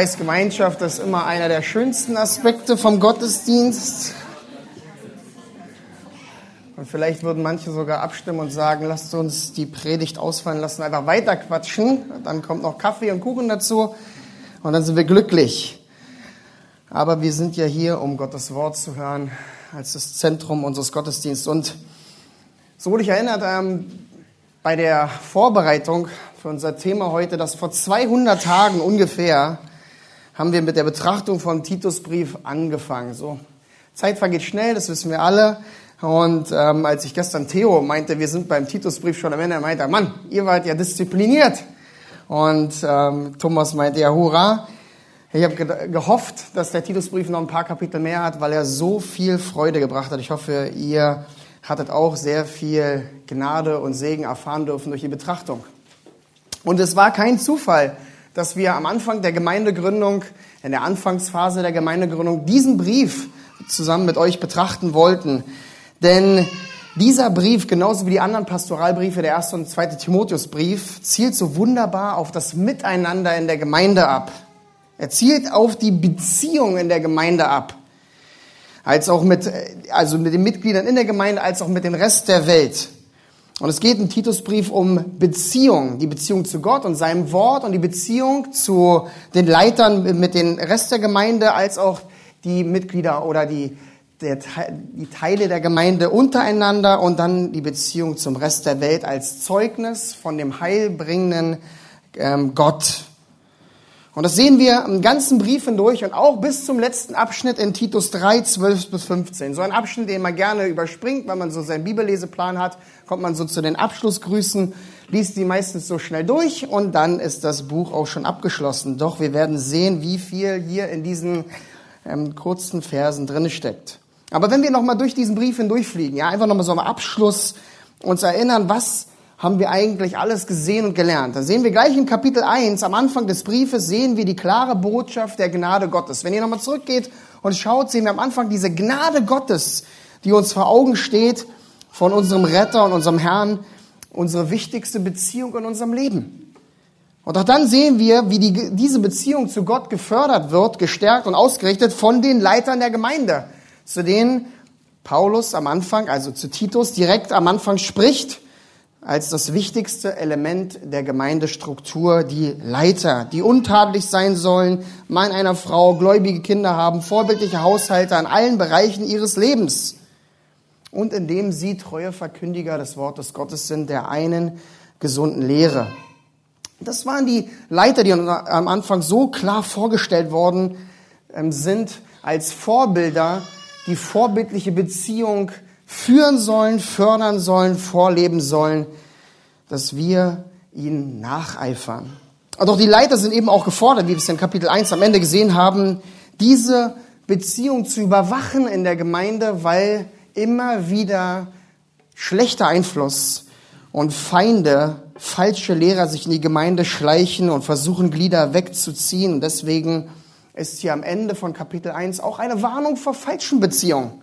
Ich weiß, Gemeinschaft ist immer einer der schönsten Aspekte vom Gottesdienst. Und vielleicht würden manche sogar abstimmen und sagen, lasst uns die Predigt ausfallen lassen, einfach weiter quatschen. Dann kommt noch Kaffee und Kuchen dazu und dann sind wir glücklich. Aber wir sind ja hier, um Gottes Wort zu hören, als das Zentrum unseres Gottesdienstes. Und so wurde ich erinnert ähm, bei der Vorbereitung für unser Thema heute, dass vor 200 Tagen ungefähr haben wir mit der Betrachtung vom Titusbrief angefangen. So, Zeit vergeht schnell, das wissen wir alle. Und ähm, als ich gestern Theo meinte, wir sind beim Titusbrief schon am Ende, er meinte, Mann, ihr wart ja diszipliniert. Und ähm, Thomas meinte, ja, hurra. Ich habe ge gehofft, dass der Titusbrief noch ein paar Kapitel mehr hat, weil er so viel Freude gebracht hat. Ich hoffe, ihr hattet auch sehr viel Gnade und Segen erfahren dürfen durch die Betrachtung. Und es war kein Zufall, dass wir am Anfang der Gemeindegründung, in der Anfangsphase der Gemeindegründung, diesen Brief zusammen mit euch betrachten wollten. Denn dieser Brief, genauso wie die anderen Pastoralbriefe, der erste und zweite Timotheusbrief, zielt so wunderbar auf das Miteinander in der Gemeinde ab. Er zielt auf die Beziehung in der Gemeinde ab. Als auch mit, also mit den Mitgliedern in der Gemeinde, als auch mit dem Rest der Welt. Und es geht im Titusbrief um Beziehung, die Beziehung zu Gott und seinem Wort und die Beziehung zu den Leitern mit den Rest der Gemeinde, als auch die Mitglieder oder die, der, die Teile der Gemeinde untereinander und dann die Beziehung zum Rest der Welt als Zeugnis von dem heilbringenden ähm, Gott. Und das sehen wir im ganzen Brief hindurch und auch bis zum letzten Abschnitt in Titus 3, 12 bis 15. So ein Abschnitt, den man gerne überspringt, wenn man so seinen Bibelleseplan hat, kommt man so zu den Abschlussgrüßen, liest die meistens so schnell durch und dann ist das Buch auch schon abgeschlossen. Doch wir werden sehen, wie viel hier in diesen ähm, kurzen Versen drin steckt. Aber wenn wir nochmal durch diesen Brief hindurchfliegen, ja, einfach nochmal so am Abschluss uns erinnern, was haben wir eigentlich alles gesehen und gelernt. Da sehen wir gleich in Kapitel 1, am Anfang des Briefes, sehen wir die klare Botschaft der Gnade Gottes. Wenn ihr nochmal zurückgeht und schaut, sehen wir am Anfang diese Gnade Gottes, die uns vor Augen steht von unserem Retter und unserem Herrn, unsere wichtigste Beziehung in unserem Leben. Und auch dann sehen wir, wie die, diese Beziehung zu Gott gefördert wird, gestärkt und ausgerichtet von den Leitern der Gemeinde, zu denen Paulus am Anfang, also zu Titus, direkt am Anfang spricht als das wichtigste Element der Gemeindestruktur die Leiter, die untadelig sein sollen, Mann einer Frau, gläubige Kinder haben, vorbildliche Haushalte an allen Bereichen ihres Lebens und indem sie treue Verkündiger des Wortes Gottes sind, der einen gesunden Lehre. Das waren die Leiter, die am Anfang so klar vorgestellt worden ähm, sind, als Vorbilder, die vorbildliche Beziehung führen sollen, fördern sollen, vorleben sollen, dass wir ihnen nacheifern. Auch die Leiter sind eben auch gefordert, wie wir es in Kapitel 1 am Ende gesehen haben, diese Beziehung zu überwachen in der Gemeinde, weil immer wieder schlechter Einfluss und Feinde, falsche Lehrer sich in die Gemeinde schleichen und versuchen, Glieder wegzuziehen. Deswegen ist hier am Ende von Kapitel 1 auch eine Warnung vor falschen Beziehungen.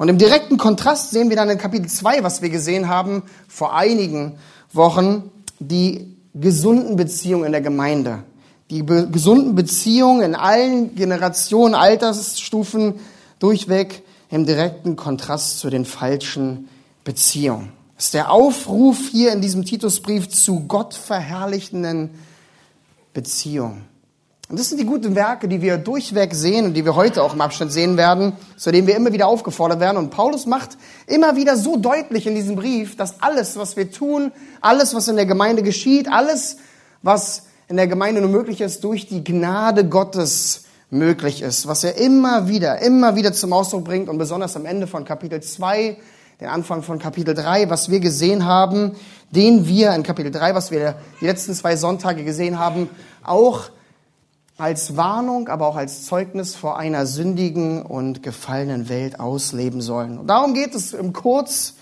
Und im direkten Kontrast sehen wir dann in Kapitel 2, was wir gesehen haben vor einigen Wochen, die gesunden Beziehungen in der Gemeinde. Die be gesunden Beziehungen in allen Generationen, Altersstufen durchweg im direkten Kontrast zu den falschen Beziehungen. Das ist der Aufruf hier in diesem Titusbrief zu Gott verherrlichenden Beziehungen. Und das sind die guten Werke, die wir durchweg sehen und die wir heute auch im Abschnitt sehen werden, zu denen wir immer wieder aufgefordert werden. Und Paulus macht immer wieder so deutlich in diesem Brief, dass alles, was wir tun, alles, was in der Gemeinde geschieht, alles, was in der Gemeinde nur möglich ist, durch die Gnade Gottes möglich ist, was er immer wieder, immer wieder zum Ausdruck bringt und besonders am Ende von Kapitel 2, den Anfang von Kapitel 3, was wir gesehen haben, den wir in Kapitel 3, was wir die letzten zwei Sonntage gesehen haben, auch als Warnung, aber auch als Zeugnis vor einer sündigen und gefallenen Welt ausleben sollen. Und darum geht es im Kurz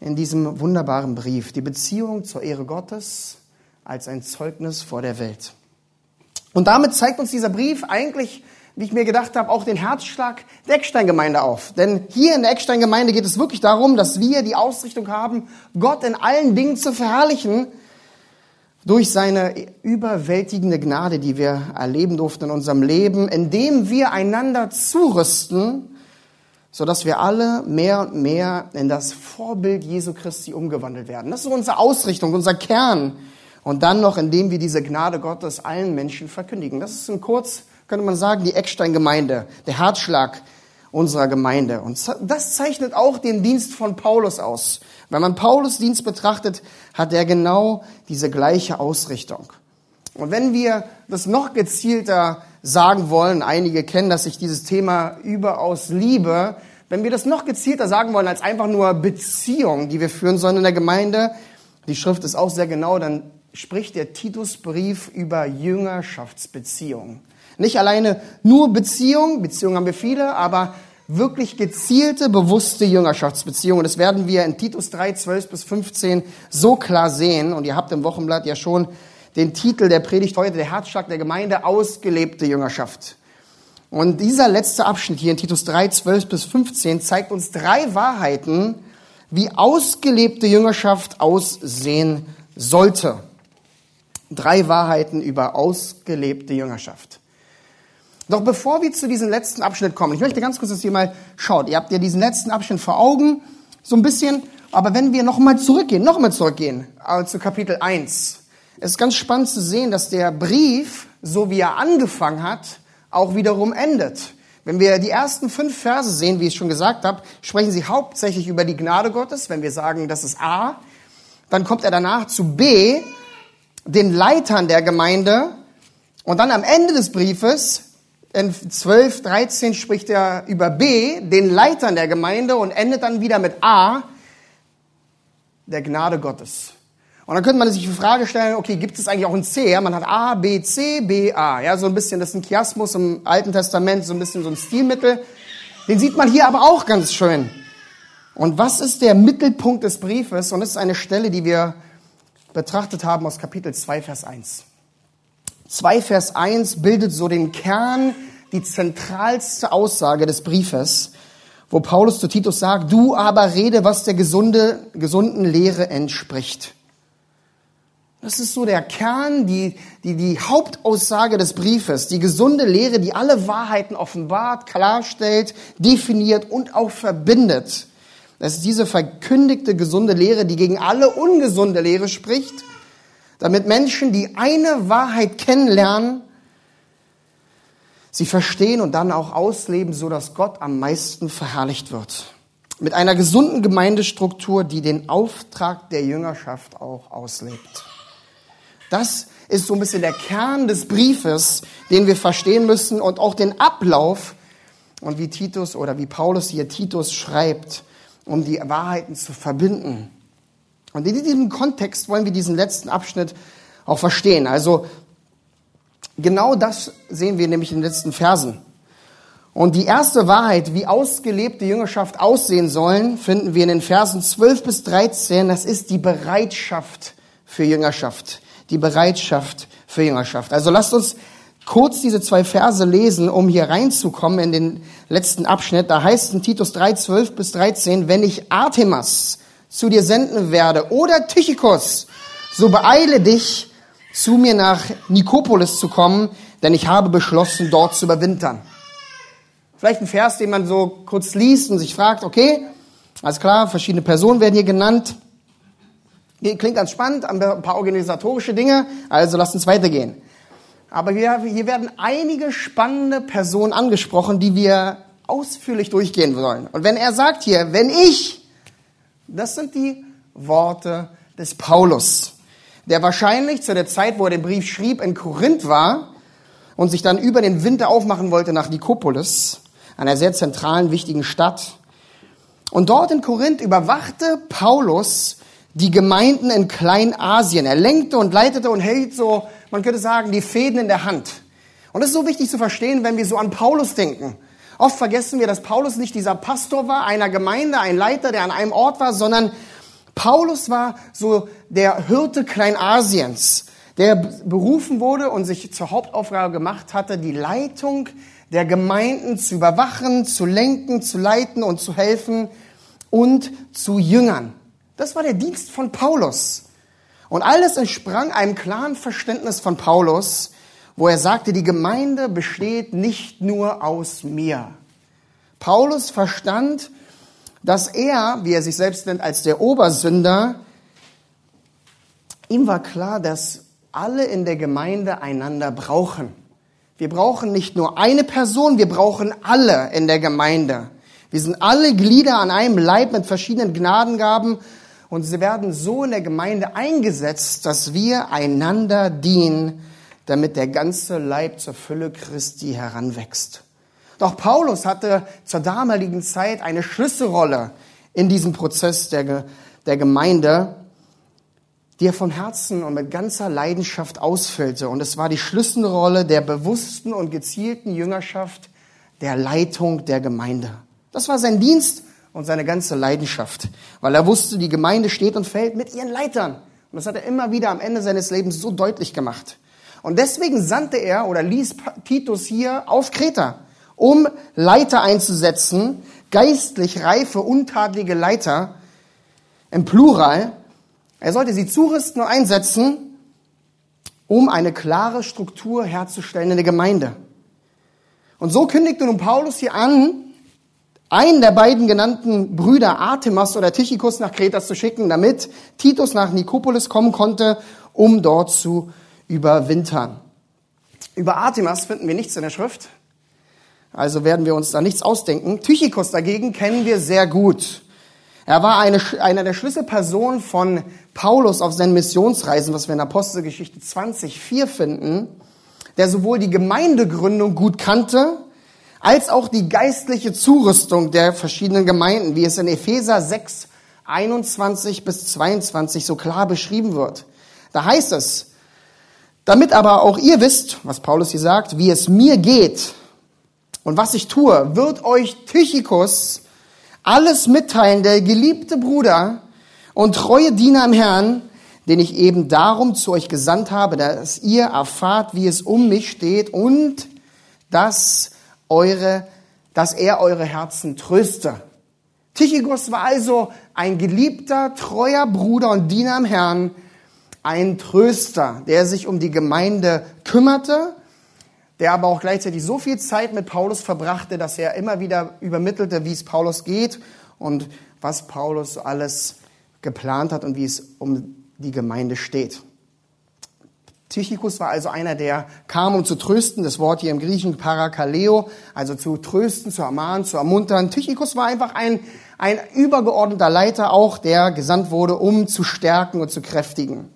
in diesem wunderbaren Brief. Die Beziehung zur Ehre Gottes als ein Zeugnis vor der Welt. Und damit zeigt uns dieser Brief eigentlich, wie ich mir gedacht habe, auch den Herzschlag der Eckstein-Gemeinde auf. Denn hier in der Eckstein-Gemeinde geht es wirklich darum, dass wir die Ausrichtung haben, Gott in allen Dingen zu verherrlichen durch seine überwältigende Gnade, die wir erleben durften in unserem Leben, indem wir einander zurüsten, so dass wir alle mehr und mehr in das Vorbild Jesu Christi umgewandelt werden. Das ist unsere Ausrichtung, unser Kern. Und dann noch, indem wir diese Gnade Gottes allen Menschen verkündigen. Das ist in kurz, könnte man sagen, die Eckstein-Gemeinde, der Herzschlag unserer Gemeinde. Und das zeichnet auch den Dienst von Paulus aus. Wenn man Paulus Dienst betrachtet, hat er genau diese gleiche Ausrichtung. Und wenn wir das noch gezielter sagen wollen, einige kennen, dass ich dieses Thema überaus liebe, wenn wir das noch gezielter sagen wollen als einfach nur Beziehung, die wir führen sollen in der Gemeinde, die Schrift ist auch sehr genau, dann spricht der Titusbrief über Jüngerschaftsbeziehungen. Nicht alleine nur Beziehung, Beziehungen haben wir viele, aber wirklich gezielte, bewusste Jüngerschaftsbeziehungen. Das werden wir in Titus 3, 12 bis 15 so klar sehen. Und ihr habt im Wochenblatt ja schon den Titel der Predigt heute, der Herzschlag der Gemeinde, ausgelebte Jüngerschaft. Und dieser letzte Abschnitt hier in Titus 3, 12 bis 15 zeigt uns drei Wahrheiten, wie ausgelebte Jüngerschaft aussehen sollte. Drei Wahrheiten über ausgelebte Jüngerschaft. Doch bevor wir zu diesem letzten Abschnitt kommen, ich möchte ganz kurz, dass ihr mal schaut. Ihr habt ja diesen letzten Abschnitt vor Augen, so ein bisschen. Aber wenn wir nochmal zurückgehen, nochmal zurückgehen, also zu Kapitel 1. Es ist ganz spannend zu sehen, dass der Brief, so wie er angefangen hat, auch wiederum endet. Wenn wir die ersten fünf Verse sehen, wie ich schon gesagt habe, sprechen sie hauptsächlich über die Gnade Gottes. Wenn wir sagen, das ist A, dann kommt er danach zu B, den Leitern der Gemeinde. Und dann am Ende des Briefes in 12, 13 spricht er über B, den Leitern der Gemeinde und endet dann wieder mit A, der Gnade Gottes. Und dann könnte man sich die Frage stellen, okay, gibt es eigentlich auch ein C? Ja, man hat A, B, C, B, A. Ja, so ein bisschen, das ist ein Chiasmus im Alten Testament, so ein bisschen so ein Stilmittel. Den sieht man hier aber auch ganz schön. Und was ist der Mittelpunkt des Briefes? Und das ist eine Stelle, die wir betrachtet haben aus Kapitel 2, Vers 1. 2 Vers 1 bildet so den Kern, die zentralste Aussage des Briefes, wo Paulus zu Titus sagt, du aber rede, was der gesunde, gesunden Lehre entspricht. Das ist so der Kern, die, die, die Hauptaussage des Briefes, die gesunde Lehre, die alle Wahrheiten offenbart, klarstellt, definiert und auch verbindet. Das ist diese verkündigte gesunde Lehre, die gegen alle ungesunde Lehre spricht damit Menschen, die eine Wahrheit kennenlernen, sie verstehen und dann auch ausleben, so dass Gott am meisten verherrlicht wird. Mit einer gesunden Gemeindestruktur, die den Auftrag der Jüngerschaft auch auslebt. Das ist so ein bisschen der Kern des Briefes, den wir verstehen müssen und auch den Ablauf und wie Titus oder wie Paulus hier Titus schreibt, um die Wahrheiten zu verbinden. Und in diesem Kontext wollen wir diesen letzten Abschnitt auch verstehen. Also genau das sehen wir nämlich in den letzten Versen. Und die erste Wahrheit, wie ausgelebte Jüngerschaft aussehen sollen, finden wir in den Versen 12 bis 13. Das ist die Bereitschaft für Jüngerschaft. Die Bereitschaft für Jüngerschaft. Also lasst uns kurz diese zwei Verse lesen, um hier reinzukommen in den letzten Abschnitt. Da heißt in Titus 3, 12 bis 13, wenn ich Artemas, zu dir senden werde, oder Tychikos, so beeile dich, zu mir nach Nikopolis zu kommen, denn ich habe beschlossen, dort zu überwintern. Vielleicht ein Vers, den man so kurz liest und sich fragt, okay, alles klar, verschiedene Personen werden hier genannt. Klingt ganz spannend, ein paar organisatorische Dinge, also lasst uns weitergehen. Aber hier, hier werden einige spannende Personen angesprochen, die wir ausführlich durchgehen sollen. Und wenn er sagt hier, wenn ich, das sind die Worte des Paulus, der wahrscheinlich zu der Zeit, wo er den Brief schrieb, in Korinth war und sich dann über den Winter aufmachen wollte nach Nikopolis, einer sehr zentralen, wichtigen Stadt. Und dort in Korinth überwachte Paulus die Gemeinden in Kleinasien. Er lenkte und leitete und hält so, man könnte sagen, die Fäden in der Hand. Und das ist so wichtig zu verstehen, wenn wir so an Paulus denken. Oft vergessen wir, dass Paulus nicht dieser Pastor war, einer Gemeinde, ein Leiter, der an einem Ort war, sondern Paulus war so der Hirte Kleinasiens, der berufen wurde und sich zur Hauptaufgabe gemacht hatte, die Leitung der Gemeinden zu überwachen, zu lenken, zu leiten und zu helfen und zu jüngern. Das war der Dienst von Paulus. Und alles entsprang einem klaren Verständnis von Paulus, wo er sagte, die Gemeinde besteht nicht nur aus mir. Paulus verstand, dass er, wie er sich selbst nennt, als der Obersünder, ihm war klar, dass alle in der Gemeinde einander brauchen. Wir brauchen nicht nur eine Person, wir brauchen alle in der Gemeinde. Wir sind alle Glieder an einem Leib mit verschiedenen Gnadengaben und sie werden so in der Gemeinde eingesetzt, dass wir einander dienen, damit der ganze Leib zur Fülle Christi heranwächst. Doch Paulus hatte zur damaligen Zeit eine Schlüsselrolle in diesem Prozess der, der Gemeinde, die er von Herzen und mit ganzer Leidenschaft ausfüllte. Und es war die Schlüsselrolle der bewussten und gezielten Jüngerschaft der Leitung der Gemeinde. Das war sein Dienst und seine ganze Leidenschaft, weil er wusste, die Gemeinde steht und fällt mit ihren Leitern. Und das hat er immer wieder am Ende seines Lebens so deutlich gemacht. Und deswegen sandte er oder ließ Titus hier auf Kreta, um Leiter einzusetzen, geistlich reife, untadlige Leiter im Plural. Er sollte sie zurüsten und einsetzen, um eine klare Struktur herzustellen in der Gemeinde. Und so kündigte nun Paulus hier an, einen der beiden genannten Brüder Artemas oder Tychicus nach Kreta zu schicken, damit Titus nach Nikopolis kommen konnte, um dort zu überwintern. Über Artemas finden wir nichts in der Schrift, also werden wir uns da nichts ausdenken. Tychicus dagegen kennen wir sehr gut. Er war eine, einer der Schlüsselpersonen von Paulus auf seinen Missionsreisen, was wir in Apostelgeschichte 20, 4 finden, der sowohl die Gemeindegründung gut kannte, als auch die geistliche Zurüstung der verschiedenen Gemeinden, wie es in Epheser 6, 21 bis 22 so klar beschrieben wird. Da heißt es, damit aber auch ihr wisst, was Paulus hier sagt, wie es mir geht und was ich tue, wird euch Tychicus alles mitteilen, der geliebte Bruder und treue Diener im Herrn, den ich eben darum zu euch gesandt habe, dass ihr erfahrt, wie es um mich steht und dass eure, dass er eure Herzen tröste. Tychicus war also ein geliebter, treuer Bruder und Diener im Herrn, ein Tröster, der sich um die Gemeinde kümmerte, der aber auch gleichzeitig so viel Zeit mit Paulus verbrachte, dass er immer wieder übermittelte, wie es Paulus geht und was Paulus alles geplant hat und wie es um die Gemeinde steht. Tychicus war also einer, der kam, um zu trösten. Das Wort hier im Griechischen Parakaleo, also zu trösten, zu ermahnen, zu ermuntern. Tychicus war einfach ein, ein übergeordneter Leiter auch, der gesandt wurde, um zu stärken und zu kräftigen.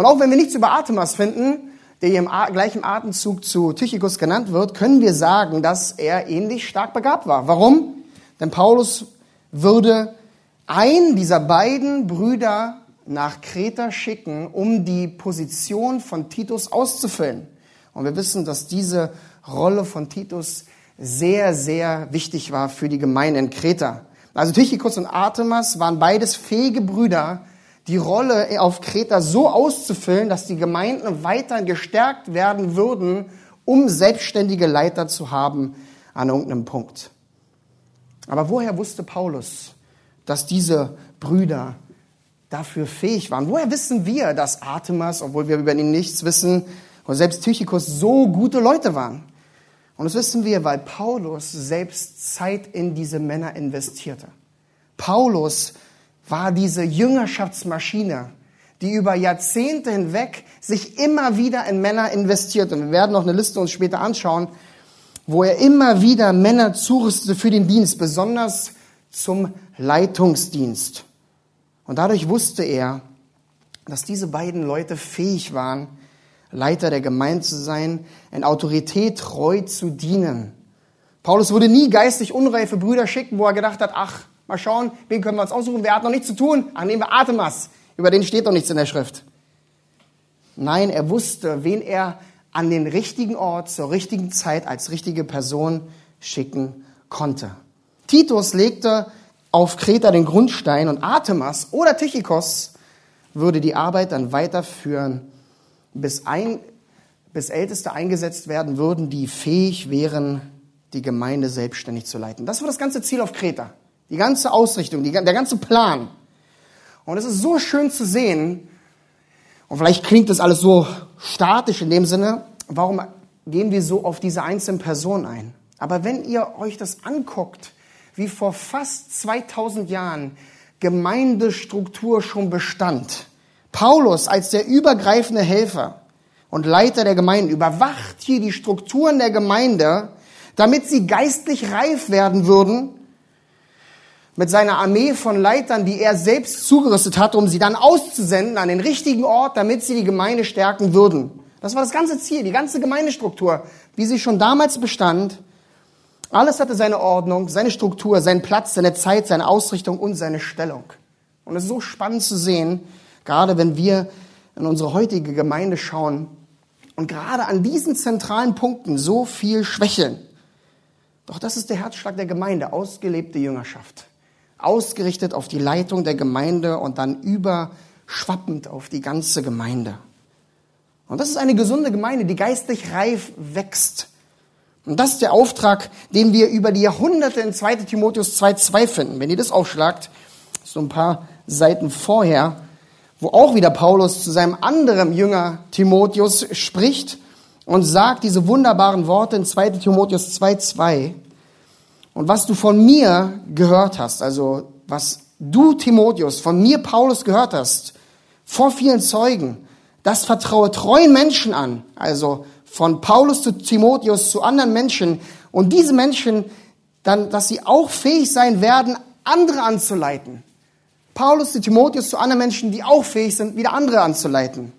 Und auch wenn wir nichts über Artemas finden, der im gleichen Atemzug zu Tychicus genannt wird, können wir sagen, dass er ähnlich stark begabt war. Warum? Denn Paulus würde einen dieser beiden Brüder nach Kreta schicken, um die Position von Titus auszufüllen. Und wir wissen, dass diese Rolle von Titus sehr, sehr wichtig war für die Gemeinde in Kreta. Also Tychicus und Artemas waren beides fähige Brüder, die Rolle auf Kreta so auszufüllen, dass die Gemeinden weiter gestärkt werden würden, um selbstständige Leiter zu haben an irgendeinem Punkt. Aber woher wusste Paulus, dass diese Brüder dafür fähig waren. Woher wissen wir, dass Artemas, obwohl wir über ihn nichts wissen, und selbst Tychicus so gute Leute waren? Und das wissen wir, weil Paulus selbst Zeit in diese Männer investierte. Paulus war diese Jüngerschaftsmaschine, die über Jahrzehnte hinweg sich immer wieder in Männer investiert. Und wir werden noch eine Liste uns später anschauen, wo er immer wieder Männer zurüstete für den Dienst, besonders zum Leitungsdienst. Und dadurch wusste er, dass diese beiden Leute fähig waren, Leiter der Gemeinde zu sein, in Autorität treu zu dienen. Paulus würde nie geistig unreife Brüder schicken, wo er gedacht hat, ach, mal schauen, wen können wir uns aussuchen, wer hat noch nichts zu tun? Ach, nehmen wir Artemas, über den steht doch nichts in der Schrift. Nein, er wusste, wen er an den richtigen Ort, zur richtigen Zeit als richtige Person schicken konnte. Titus legte auf Kreta den Grundstein und Artemas oder Tychikos würde die Arbeit dann weiterführen, bis, ein, bis Älteste eingesetzt werden würden, die fähig wären, die Gemeinde selbstständig zu leiten. Das war das ganze Ziel auf Kreta. Die ganze Ausrichtung, die, der ganze Plan. Und es ist so schön zu sehen, und vielleicht klingt das alles so statisch in dem Sinne, warum gehen wir so auf diese einzelnen Personen ein? Aber wenn ihr euch das anguckt, wie vor fast 2000 Jahren Gemeindestruktur schon bestand, Paulus als der übergreifende Helfer und Leiter der Gemeinde überwacht hier die Strukturen der Gemeinde, damit sie geistlich reif werden würden, mit seiner Armee von Leitern, die er selbst zugerüstet hat, um sie dann auszusenden an den richtigen Ort, damit sie die Gemeinde stärken würden. Das war das ganze Ziel, die ganze Gemeindestruktur, wie sie schon damals bestand. Alles hatte seine Ordnung, seine Struktur, seinen Platz, seine Zeit, seine Ausrichtung und seine Stellung. Und es ist so spannend zu sehen, Gerade wenn wir in unsere heutige Gemeinde schauen und gerade an diesen zentralen Punkten so viel schwächeln. Doch das ist der Herzschlag der Gemeinde, ausgelebte Jüngerschaft. Ausgerichtet auf die Leitung der Gemeinde und dann überschwappend auf die ganze Gemeinde. Und das ist eine gesunde Gemeinde, die geistlich reif wächst. Und das ist der Auftrag, den wir über die Jahrhunderte in 2 Timotheus 2,2 finden. Wenn ihr das aufschlagt, so ein paar Seiten vorher, wo auch wieder Paulus zu seinem anderen Jünger Timotheus spricht und sagt diese wunderbaren Worte in 2 Timotheus 2,2. Und was du von mir gehört hast, also was du Timotheus von mir Paulus gehört hast, vor vielen Zeugen, das vertraue treuen Menschen an, also von Paulus zu Timotheus zu anderen Menschen und diese Menschen dann, dass sie auch fähig sein werden, andere anzuleiten. Paulus zu Timotheus zu anderen Menschen, die auch fähig sind, wieder andere anzuleiten.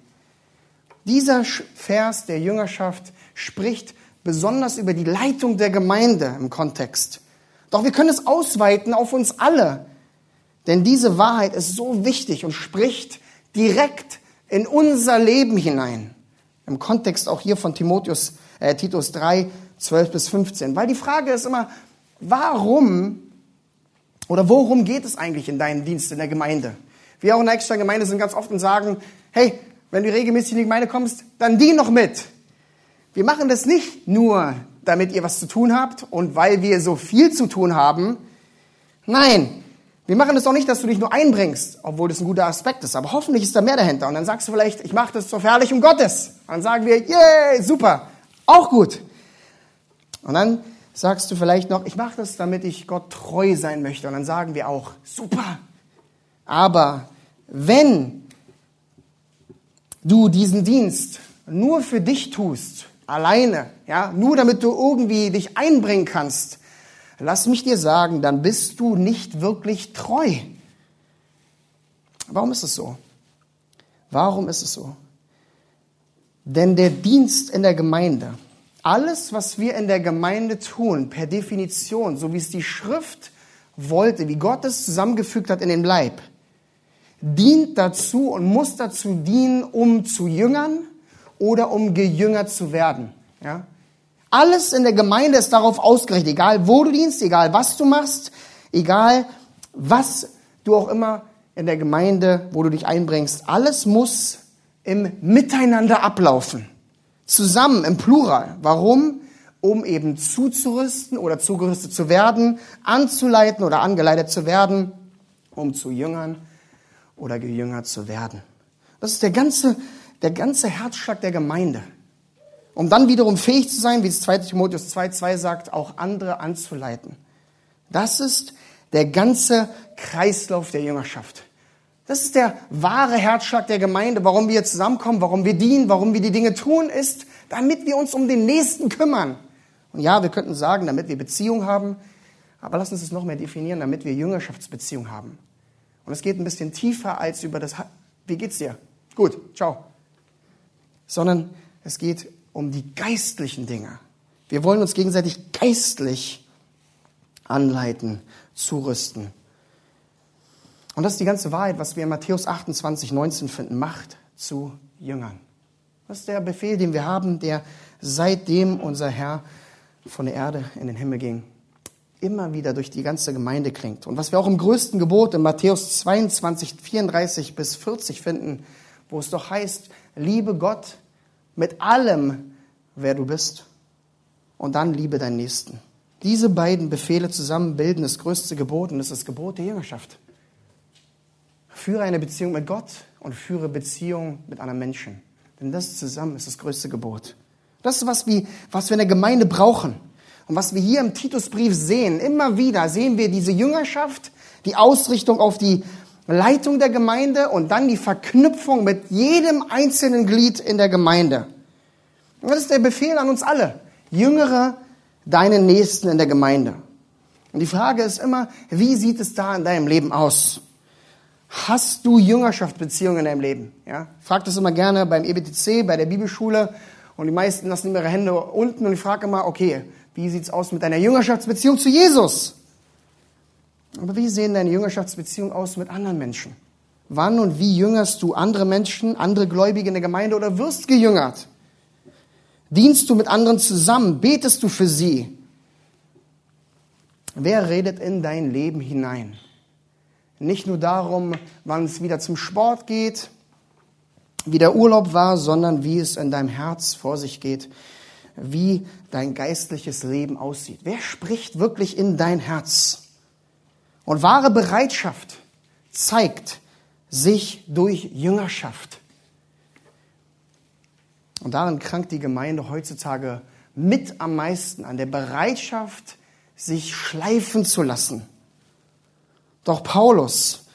Dieser Vers der Jüngerschaft spricht besonders über die Leitung der Gemeinde im Kontext. Doch wir können es ausweiten auf uns alle. Denn diese Wahrheit ist so wichtig und spricht direkt in unser Leben hinein. Im Kontext auch hier von Timotheus, äh, Titus 3, 12 bis 15. Weil die Frage ist immer, warum oder worum geht es eigentlich in deinem Dienst in der Gemeinde? Wir auch in der extra Gemeinde sind ganz oft und sagen, hey, wenn du regelmäßig in die Gemeinde kommst, dann dien noch mit. Wir machen das nicht nur, damit ihr was zu tun habt und weil wir so viel zu tun haben. Nein, wir machen das auch nicht, dass du dich nur einbringst, obwohl das ein guter Aspekt ist. Aber hoffentlich ist da mehr dahinter. Und dann sagst du vielleicht, ich mache das zur Verherrlichung Gottes. Und dann sagen wir, yay, super, auch gut. Und dann sagst du vielleicht noch, ich mache das, damit ich Gott treu sein möchte. Und dann sagen wir auch, super. Aber wenn du diesen Dienst nur für dich tust, alleine, ja, nur damit du irgendwie dich einbringen kannst, lass mich dir sagen, dann bist du nicht wirklich treu. Warum ist es so? Warum ist es so? Denn der Dienst in der Gemeinde, alles, was wir in der Gemeinde tun, per Definition, so wie es die Schrift wollte, wie Gott es zusammengefügt hat in den Leib, dient dazu und muss dazu dienen, um zu jüngern oder um gejüngert zu werden. Ja? Alles in der Gemeinde ist darauf ausgerichtet, egal wo du dienst, egal was du machst, egal was du auch immer in der Gemeinde, wo du dich einbringst, alles muss im Miteinander ablaufen zusammen im Plural. Warum? Um eben zuzurüsten oder zugerüstet zu werden, anzuleiten oder angeleitet zu werden, um zu Jüngern oder gejüngert zu werden. Das ist der ganze, der ganze Herzschlag der Gemeinde. Um dann wiederum fähig zu sein, wie es 2 Timotheus 2,2 sagt, auch andere anzuleiten. Das ist der ganze Kreislauf der Jüngerschaft. Das ist der wahre Herzschlag der Gemeinde, warum wir zusammenkommen, warum wir dienen, warum wir die Dinge tun, ist, damit wir uns um den Nächsten kümmern. Und ja, wir könnten sagen, damit wir Beziehung haben, aber lass uns es noch mehr definieren, damit wir Jüngerschaftsbeziehung haben. Und es geht ein bisschen tiefer als über das, wie geht's dir? Gut, ciao. Sondern es geht um die geistlichen Dinge. Wir wollen uns gegenseitig geistlich anleiten, zurüsten. Und das ist die ganze Wahrheit, was wir in Matthäus 28, 19 finden. Macht zu Jüngern. Das ist der Befehl, den wir haben, der seitdem unser Herr von der Erde in den Himmel ging, immer wieder durch die ganze Gemeinde klingt. Und was wir auch im größten Gebot in Matthäus 22, 34 bis 40 finden, wo es doch heißt, liebe Gott mit allem, wer du bist, und dann liebe deinen Nächsten. Diese beiden Befehle zusammen bilden das größte Gebot und das ist das Gebot der Jüngerschaft. Führe eine Beziehung mit Gott und führe Beziehung mit anderen Menschen. Denn das zusammen ist das größte Gebot. Das ist, was wir, was wir in der Gemeinde brauchen. Und was wir hier im Titusbrief sehen, immer wieder sehen wir diese Jüngerschaft, die Ausrichtung auf die Leitung der Gemeinde und dann die Verknüpfung mit jedem einzelnen Glied in der Gemeinde. Das ist der Befehl an uns alle. Jüngere deinen Nächsten in der Gemeinde. Und die Frage ist immer, wie sieht es da in deinem Leben aus? Hast du Jüngerschaftsbeziehungen in deinem Leben? Ja? Frag das immer gerne beim EBTC, bei der Bibelschule. Und die meisten lassen ihre Hände unten und ich frage immer, okay, wie sieht's aus mit deiner Jüngerschaftsbeziehung zu Jesus? Aber wie sehen deine Jüngerschaftsbeziehungen aus mit anderen Menschen? Wann und wie jüngerst du andere Menschen, andere Gläubige in der Gemeinde oder wirst gejüngert? Dienst du mit anderen zusammen? Betest du für sie? Wer redet in dein Leben hinein? Nicht nur darum, wann es wieder zum Sport geht, wie der Urlaub war, sondern wie es in deinem Herz vor sich geht, wie dein geistliches Leben aussieht. Wer spricht wirklich in dein Herz? Und wahre Bereitschaft zeigt sich durch Jüngerschaft. Und darin krankt die Gemeinde heutzutage mit am meisten an der Bereitschaft, sich schleifen zu lassen. Doch Paulus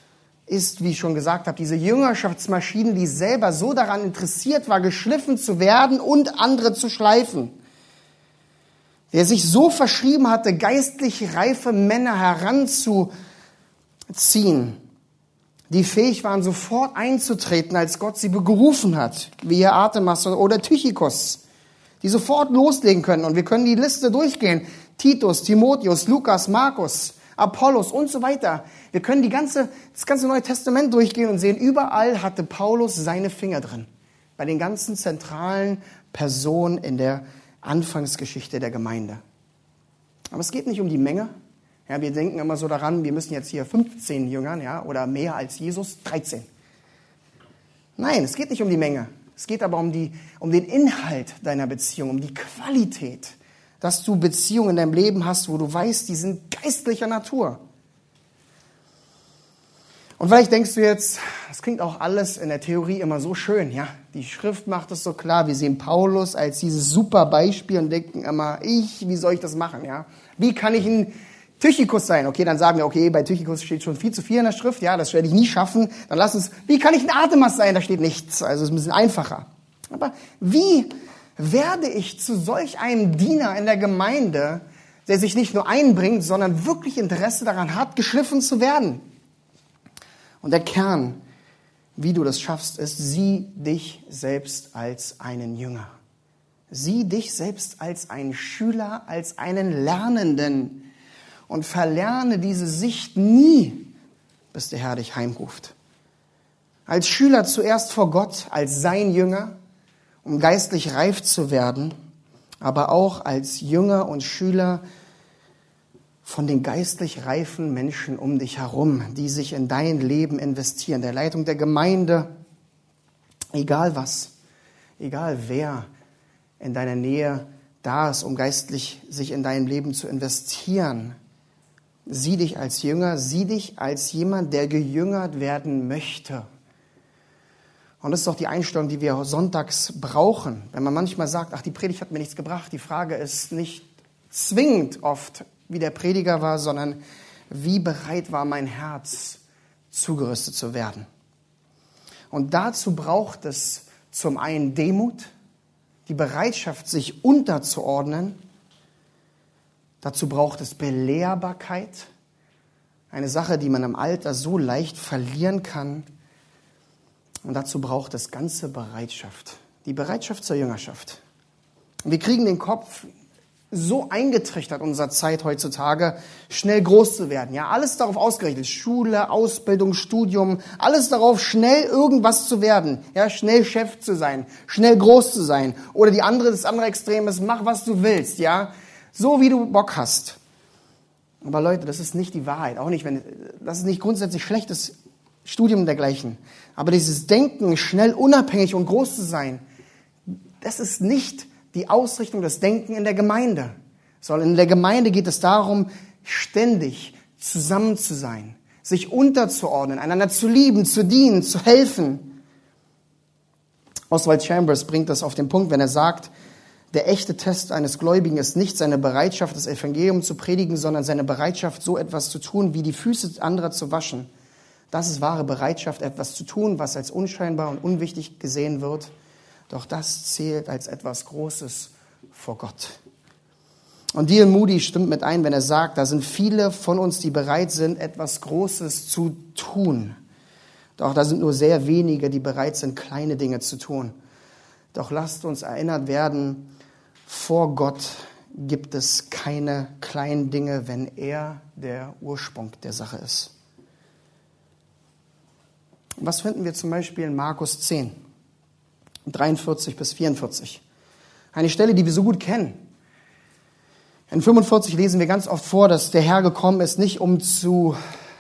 ist, wie ich schon gesagt habe, diese Jüngerschaftsmaschine, die selber so daran interessiert war, geschliffen zu werden und andere zu schleifen. Der sich so verschrieben hatte, geistlich reife Männer heranzuziehen, die fähig waren, sofort einzutreten, als Gott sie berufen hat, wie Herr Artemas oder Tychikos, die sofort loslegen können. Und wir können die Liste durchgehen. Titus, Timotheus, Lukas, Markus, Apollos und so weiter. Wir können die ganze, das ganze Neue Testament durchgehen und sehen, überall hatte Paulus seine Finger drin. Bei den ganzen zentralen Personen in der Anfangsgeschichte der Gemeinde. Aber es geht nicht um die Menge, ja, wir denken immer so daran, wir müssen jetzt hier 15 Jüngern, ja, oder mehr als Jesus, 13. Nein, es geht nicht um die Menge. Es geht aber um, die, um den Inhalt deiner Beziehung, um die Qualität, dass du Beziehungen in deinem Leben hast, wo du weißt, die sind geistlicher Natur. Und vielleicht denkst du jetzt, das klingt auch alles in der Theorie immer so schön, ja. Die Schrift macht es so klar. Wir sehen Paulus als dieses super Beispiel und denken immer, ich, wie soll ich das machen, ja? Wie kann ich ein Tychikus sein. Okay, dann sagen wir, okay, bei Tychikus steht schon viel zu viel in der Schrift. Ja, das werde ich nie schaffen. Dann lass uns, wie kann ich ein Artemas sein? Da steht nichts. Also ist ein bisschen einfacher. Aber wie werde ich zu solch einem Diener in der Gemeinde, der sich nicht nur einbringt, sondern wirklich Interesse daran hat, geschliffen zu werden? Und der Kern, wie du das schaffst, ist, sieh dich selbst als einen Jünger. Sieh dich selbst als einen Schüler, als einen Lernenden und verlerne diese Sicht nie, bis der Herr dich heimruft. Als Schüler zuerst vor Gott, als sein Jünger, um geistlich reif zu werden, aber auch als Jünger und Schüler von den geistlich reifen Menschen um dich herum, die sich in dein Leben investieren, der Leitung der Gemeinde, egal was, egal wer in deiner Nähe da ist, um geistlich sich in dein Leben zu investieren, Sieh dich als Jünger, sieh dich als jemand, der gejüngert werden möchte. Und das ist doch die Einstellung, die wir sonntags brauchen. Wenn man manchmal sagt, ach, die Predigt hat mir nichts gebracht, die Frage ist nicht zwingend oft, wie der Prediger war, sondern wie bereit war mein Herz, zugerüstet zu werden. Und dazu braucht es zum einen Demut, die Bereitschaft, sich unterzuordnen. Dazu braucht es Belehrbarkeit, eine Sache, die man im Alter so leicht verlieren kann. Und dazu braucht es ganze Bereitschaft, die Bereitschaft zur Jüngerschaft. Wir kriegen den Kopf so eingetrichtert unserer Zeit heutzutage, schnell groß zu werden. Ja, alles darauf ausgerichtet. Schule, Ausbildung, Studium, alles darauf, schnell irgendwas zu werden. Ja, schnell Chef zu sein, schnell groß zu sein. Oder die andere, das andere Extrem ist, mach was du willst. Ja, so wie du Bock hast. Aber Leute, das ist nicht die Wahrheit. Auch nicht, wenn, das ist nicht grundsätzlich schlechtes Studium dergleichen. Aber dieses Denken, schnell unabhängig und groß zu sein, das ist nicht die Ausrichtung des Denken in der Gemeinde. Sondern in der Gemeinde geht es darum, ständig zusammen zu sein, sich unterzuordnen, einander zu lieben, zu dienen, zu helfen. Oswald Chambers bringt das auf den Punkt, wenn er sagt, der echte Test eines Gläubigen ist nicht seine Bereitschaft, das Evangelium zu predigen, sondern seine Bereitschaft, so etwas zu tun, wie die Füße anderer zu waschen. Das ist wahre Bereitschaft, etwas zu tun, was als unscheinbar und unwichtig gesehen wird doch das zählt als etwas Großes vor Gott. Und D.L. Moody stimmt mit ein, wenn er sagt, da sind viele von uns, die bereit sind, etwas Großes zu tun. Doch da sind nur sehr wenige, die bereit sind, kleine Dinge zu tun. Doch lasst uns erinnert werden, vor Gott gibt es keine kleinen Dinge, wenn er der Ursprung der Sache ist. Was finden wir zum Beispiel in Markus 10? 43 bis 44. Eine Stelle, die wir so gut kennen. In 45 lesen wir ganz oft vor, dass der Herr gekommen ist, nicht um zu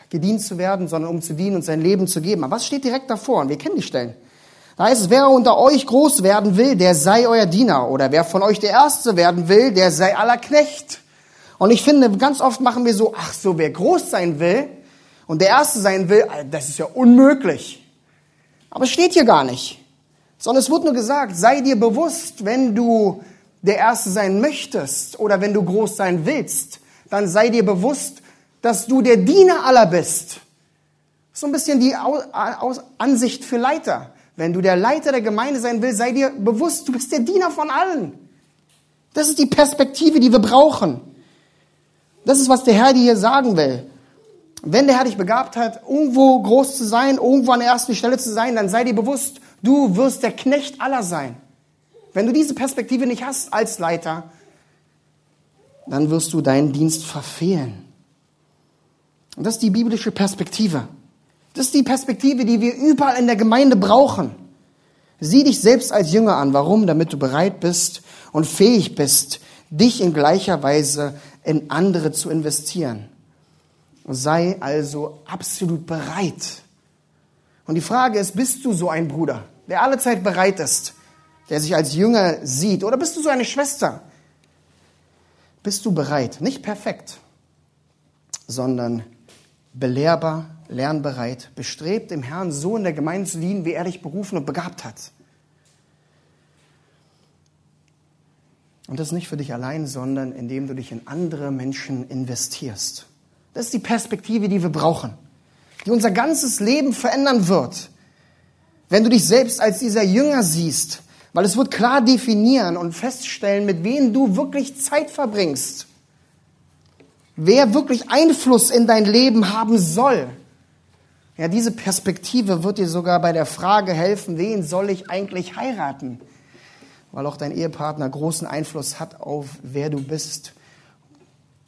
gedient zu werden, sondern um zu dienen und sein Leben zu geben. Aber was steht direkt davor? Und wir kennen die Stellen. Da heißt es, wer unter euch groß werden will, der sei euer Diener. Oder wer von euch der Erste werden will, der sei aller Knecht. Und ich finde, ganz oft machen wir so, ach so, wer groß sein will und der Erste sein will, das ist ja unmöglich. Aber es steht hier gar nicht sondern es wird nur gesagt, sei dir bewusst, wenn du der Erste sein möchtest oder wenn du groß sein willst, dann sei dir bewusst, dass du der Diener aller bist. So ein bisschen die Ansicht für Leiter. Wenn du der Leiter der Gemeinde sein willst, sei dir bewusst, du bist der Diener von allen. Das ist die Perspektive, die wir brauchen. Das ist, was der Herr dir hier sagen will. Wenn der Herr dich begabt hat, irgendwo groß zu sein, irgendwo an der ersten Stelle zu sein, dann sei dir bewusst, Du wirst der Knecht aller sein. Wenn du diese Perspektive nicht hast als Leiter, dann wirst du deinen Dienst verfehlen. Und das ist die biblische Perspektive. Das ist die Perspektive, die wir überall in der Gemeinde brauchen. Sieh dich selbst als Jünger an. Warum? Damit du bereit bist und fähig bist, dich in gleicher Weise in andere zu investieren. Sei also absolut bereit, und die Frage ist, bist du so ein Bruder, der alle Zeit bereit ist, der sich als Jünger sieht? Oder bist du so eine Schwester? Bist du bereit? Nicht perfekt, sondern belehrbar, lernbereit, bestrebt, dem Herrn so in der Gemeinde zu dienen, wie er dich berufen und begabt hat. Und das nicht für dich allein, sondern indem du dich in andere Menschen investierst. Das ist die Perspektive, die wir brauchen die unser ganzes Leben verändern wird. Wenn du dich selbst als dieser Jünger siehst, weil es wird klar definieren und feststellen, mit wem du wirklich Zeit verbringst. Wer wirklich Einfluss in dein Leben haben soll. Ja, diese Perspektive wird dir sogar bei der Frage helfen, wen soll ich eigentlich heiraten? Weil auch dein Ehepartner großen Einfluss hat auf wer du bist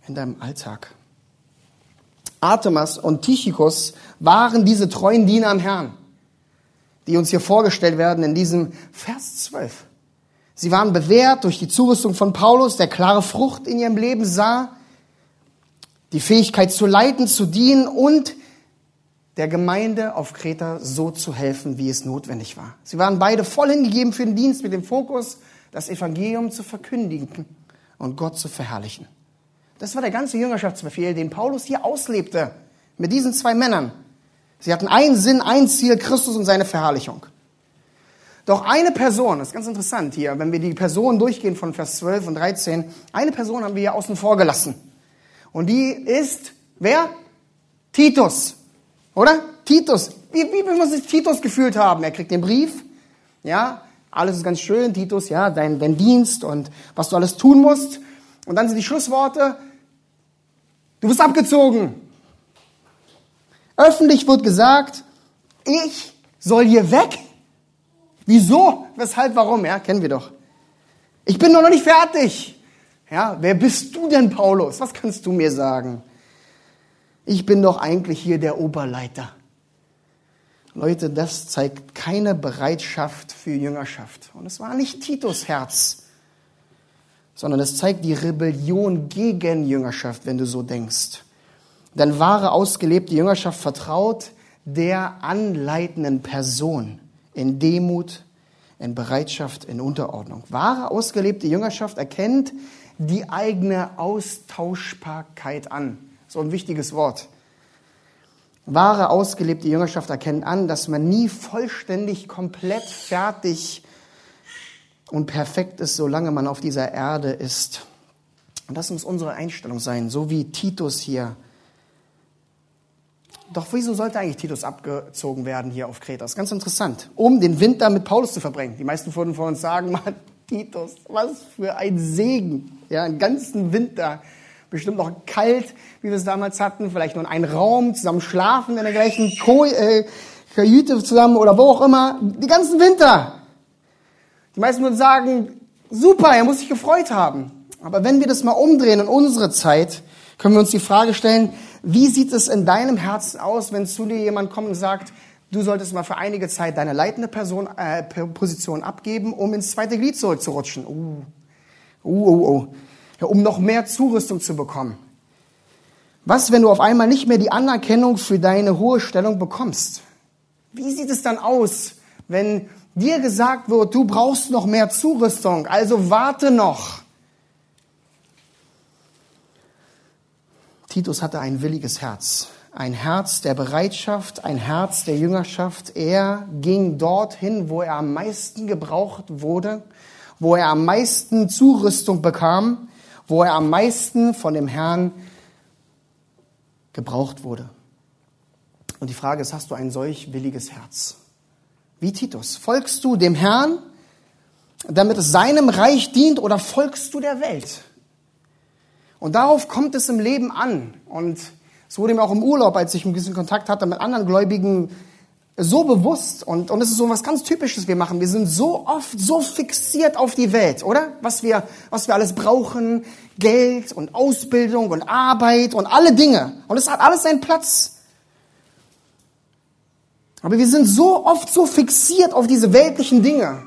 in deinem Alltag. Artemas und Tychikos waren diese treuen Diener am Herrn, die uns hier vorgestellt werden in diesem Vers 12. Sie waren bewährt durch die Zurüstung von Paulus, der klare Frucht in ihrem Leben sah, die Fähigkeit zu leiten, zu dienen und der Gemeinde auf Kreta so zu helfen, wie es notwendig war. Sie waren beide voll hingegeben für den Dienst mit dem Fokus, das Evangelium zu verkündigen und Gott zu verherrlichen. Das war der ganze Jüngerschaftsbefehl, den Paulus hier auslebte mit diesen zwei Männern. Sie hatten einen Sinn, ein Ziel, Christus und seine Verherrlichung. Doch eine Person, das ist ganz interessant hier, wenn wir die Person durchgehen von Vers 12 und 13, eine Person haben wir hier außen vor gelassen. Und die ist, wer? Titus. Oder? Titus, wie, wie muss sich Titus gefühlt haben? Er kriegt den Brief, ja, alles ist ganz schön, Titus, ja, dein, dein Dienst und was du alles tun musst. Und dann sind die Schlussworte, du bist abgezogen. Öffentlich wird gesagt, ich soll hier weg. Wieso? Weshalb? Warum? Ja, kennen wir doch. Ich bin noch nicht fertig. Ja, wer bist du denn, Paulus? Was kannst du mir sagen? Ich bin doch eigentlich hier der Oberleiter. Leute, das zeigt keine Bereitschaft für Jüngerschaft. Und es war nicht Titus Herz, sondern es zeigt die Rebellion gegen Jüngerschaft, wenn du so denkst. Denn wahre ausgelebte Jüngerschaft vertraut der anleitenden Person in Demut, in Bereitschaft, in Unterordnung. Wahre ausgelebte Jüngerschaft erkennt die eigene Austauschbarkeit an. So ein wichtiges Wort. Wahre, ausgelebte Jüngerschaft erkennt an, dass man nie vollständig, komplett fertig und perfekt ist, solange man auf dieser Erde ist. Und das muss unsere Einstellung sein, so wie Titus hier. Doch wieso sollte eigentlich Titus abgezogen werden hier auf Kreta? Das ist ganz interessant. Um den Winter mit Paulus zu verbringen. Die meisten von uns sagen, Mann, Titus, was für ein Segen. Ja, einen ganzen Winter bestimmt noch kalt, wie wir es damals hatten, vielleicht nur in einem Raum, zusammen schlafen in der gleichen Ko äh, Kajüte zusammen oder wo auch immer, die ganzen Winter. Die meisten würden sagen, super, er muss sich gefreut haben. Aber wenn wir das mal umdrehen in unsere Zeit, können wir uns die Frage stellen, wie sieht es in deinem Herzen aus, wenn zu dir jemand kommt und sagt, du solltest mal für einige Zeit deine leitende Person, äh, Position abgeben, um ins zweite Glied zurückzurutschen. Uh, uh, uh, uh ja, um noch mehr Zurüstung zu bekommen. Was, wenn du auf einmal nicht mehr die Anerkennung für deine hohe Stellung bekommst? Wie sieht es dann aus, wenn dir gesagt wird, du brauchst noch mehr Zurüstung, also warte noch? Titus hatte ein williges Herz, ein Herz der Bereitschaft, ein Herz der Jüngerschaft. Er ging dorthin, wo er am meisten gebraucht wurde, wo er am meisten Zurüstung bekam wo er am meisten von dem Herrn gebraucht wurde. Und die Frage ist, hast du ein solch williges Herz? Wie Titus, folgst du dem Herrn, damit es seinem Reich dient, oder folgst du der Welt? Und darauf kommt es im Leben an. Und es wurde mir auch im Urlaub, als ich ein bisschen Kontakt hatte mit anderen Gläubigen, so bewusst und, und es ist so was ganz Typisches wir machen. Wir sind so oft so fixiert auf die Welt, oder? Was wir, was wir alles brauchen, Geld und Ausbildung und Arbeit und alle Dinge. Und es hat alles seinen Platz. Aber wir sind so oft so fixiert auf diese weltlichen Dinge.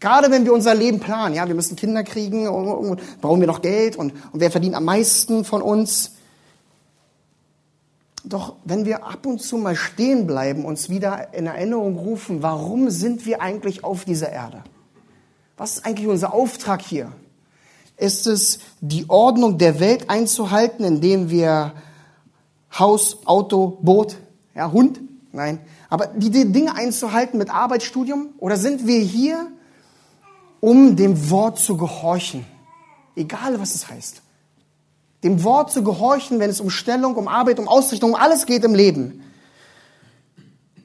Gerade wenn wir unser Leben planen, ja, wir müssen Kinder kriegen, und, und brauchen wir noch Geld und, und wer verdient am meisten von uns? Doch wenn wir ab und zu mal stehen bleiben, uns wieder in Erinnerung rufen, warum sind wir eigentlich auf dieser Erde? Was ist eigentlich unser Auftrag hier? Ist es, die Ordnung der Welt einzuhalten, indem wir Haus, Auto, Boot, ja, Hund? Nein. Aber die, die Dinge einzuhalten mit Arbeitsstudium? Oder sind wir hier, um dem Wort zu gehorchen? Egal, was es heißt dem Wort zu gehorchen, wenn es um Stellung, um Arbeit, um Ausrichtung, um alles geht im Leben.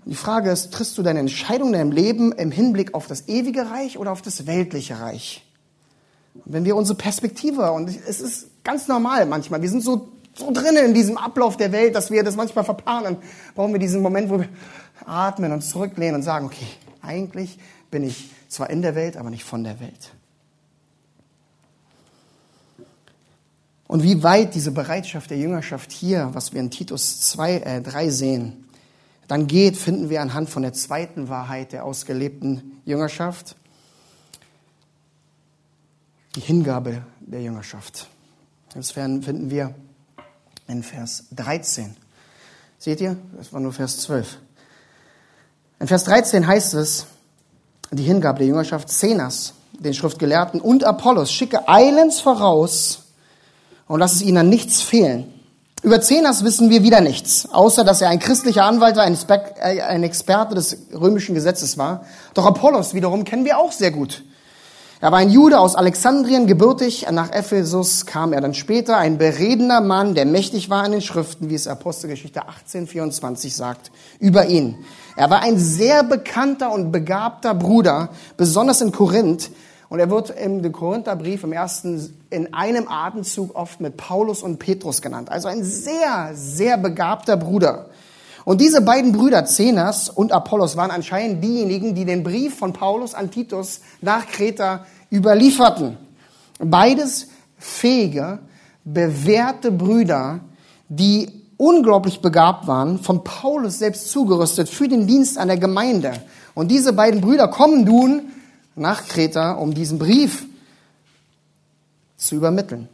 die Frage ist, triffst du deine Entscheidung in deinem Leben im Hinblick auf das ewige Reich oder auf das weltliche Reich? Wenn wir unsere Perspektive, und es ist ganz normal manchmal, wir sind so, so drinnen in diesem Ablauf der Welt, dass wir das manchmal verplanen, brauchen wir diesen Moment, wo wir atmen und zurücklehnen und sagen, okay, eigentlich bin ich zwar in der Welt, aber nicht von der Welt. Und wie weit diese Bereitschaft der Jüngerschaft hier, was wir in Titus 2, äh, 3 sehen, dann geht, finden wir anhand von der zweiten Wahrheit der ausgelebten Jüngerschaft, die Hingabe der Jüngerschaft. Das finden wir in Vers 13. Seht ihr? Das war nur Vers 12. In Vers 13 heißt es, die Hingabe der Jüngerschaft, Zenas, den Schriftgelehrten und Apollos, schicke eilends voraus, und lass es ihnen an nichts fehlen. Über Zenas wissen wir wieder nichts, außer dass er ein christlicher Anwalt war, ein Experte des römischen Gesetzes war. Doch Apollos wiederum kennen wir auch sehr gut. Er war ein Jude aus Alexandrien, gebürtig. Nach Ephesus kam er dann später, ein beredender Mann, der mächtig war in den Schriften, wie es Apostelgeschichte 1824 sagt, über ihn. Er war ein sehr bekannter und begabter Bruder, besonders in Korinth. Und er wird im Korintherbrief im ersten in einem Atemzug oft mit Paulus und Petrus genannt. Also ein sehr, sehr begabter Bruder. Und diese beiden Brüder, Zenas und Apollos, waren anscheinend diejenigen, die den Brief von Paulus an Titus nach Kreta überlieferten. Beides fähige, bewährte Brüder, die unglaublich begabt waren, von Paulus selbst zugerüstet für den Dienst an der Gemeinde. Und diese beiden Brüder kommen nun nach Kreta, um diesen Brief zu übermitteln.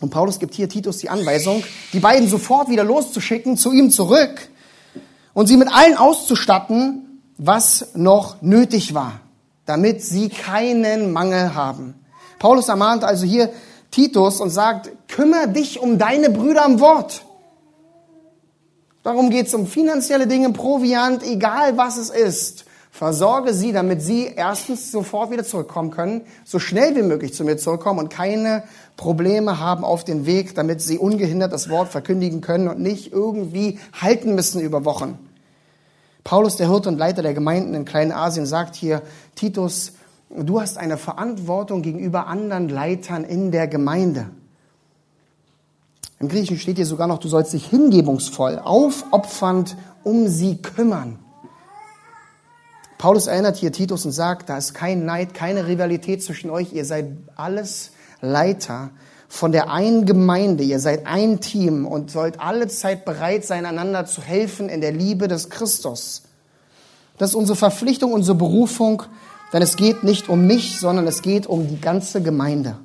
Und Paulus gibt hier Titus die Anweisung, die beiden sofort wieder loszuschicken, zu ihm zurück und sie mit allen auszustatten, was noch nötig war, damit sie keinen Mangel haben. Paulus ermahnt also hier Titus und sagt, kümmere dich um deine Brüder am Wort. Darum geht es um finanzielle Dinge, Proviant, egal was es ist. Versorge sie, damit sie erstens sofort wieder zurückkommen können, so schnell wie möglich zu mir zurückkommen und keine Probleme haben auf den Weg, damit sie ungehindert das Wort verkündigen können und nicht irgendwie halten müssen über Wochen. Paulus, der Hirte und Leiter der Gemeinden in Kleinasien, sagt hier, Titus, du hast eine Verantwortung gegenüber anderen Leitern in der Gemeinde. Im Griechischen steht hier sogar noch, du sollst dich hingebungsvoll, aufopfernd um sie kümmern. Paulus erinnert hier Titus und sagt, da ist kein Neid, keine Rivalität zwischen euch. Ihr seid alles Leiter von der einen Gemeinde. Ihr seid ein Team und sollt alle Zeit bereit sein, einander zu helfen in der Liebe des Christus. Das ist unsere Verpflichtung, unsere Berufung, denn es geht nicht um mich, sondern es geht um die ganze Gemeinde.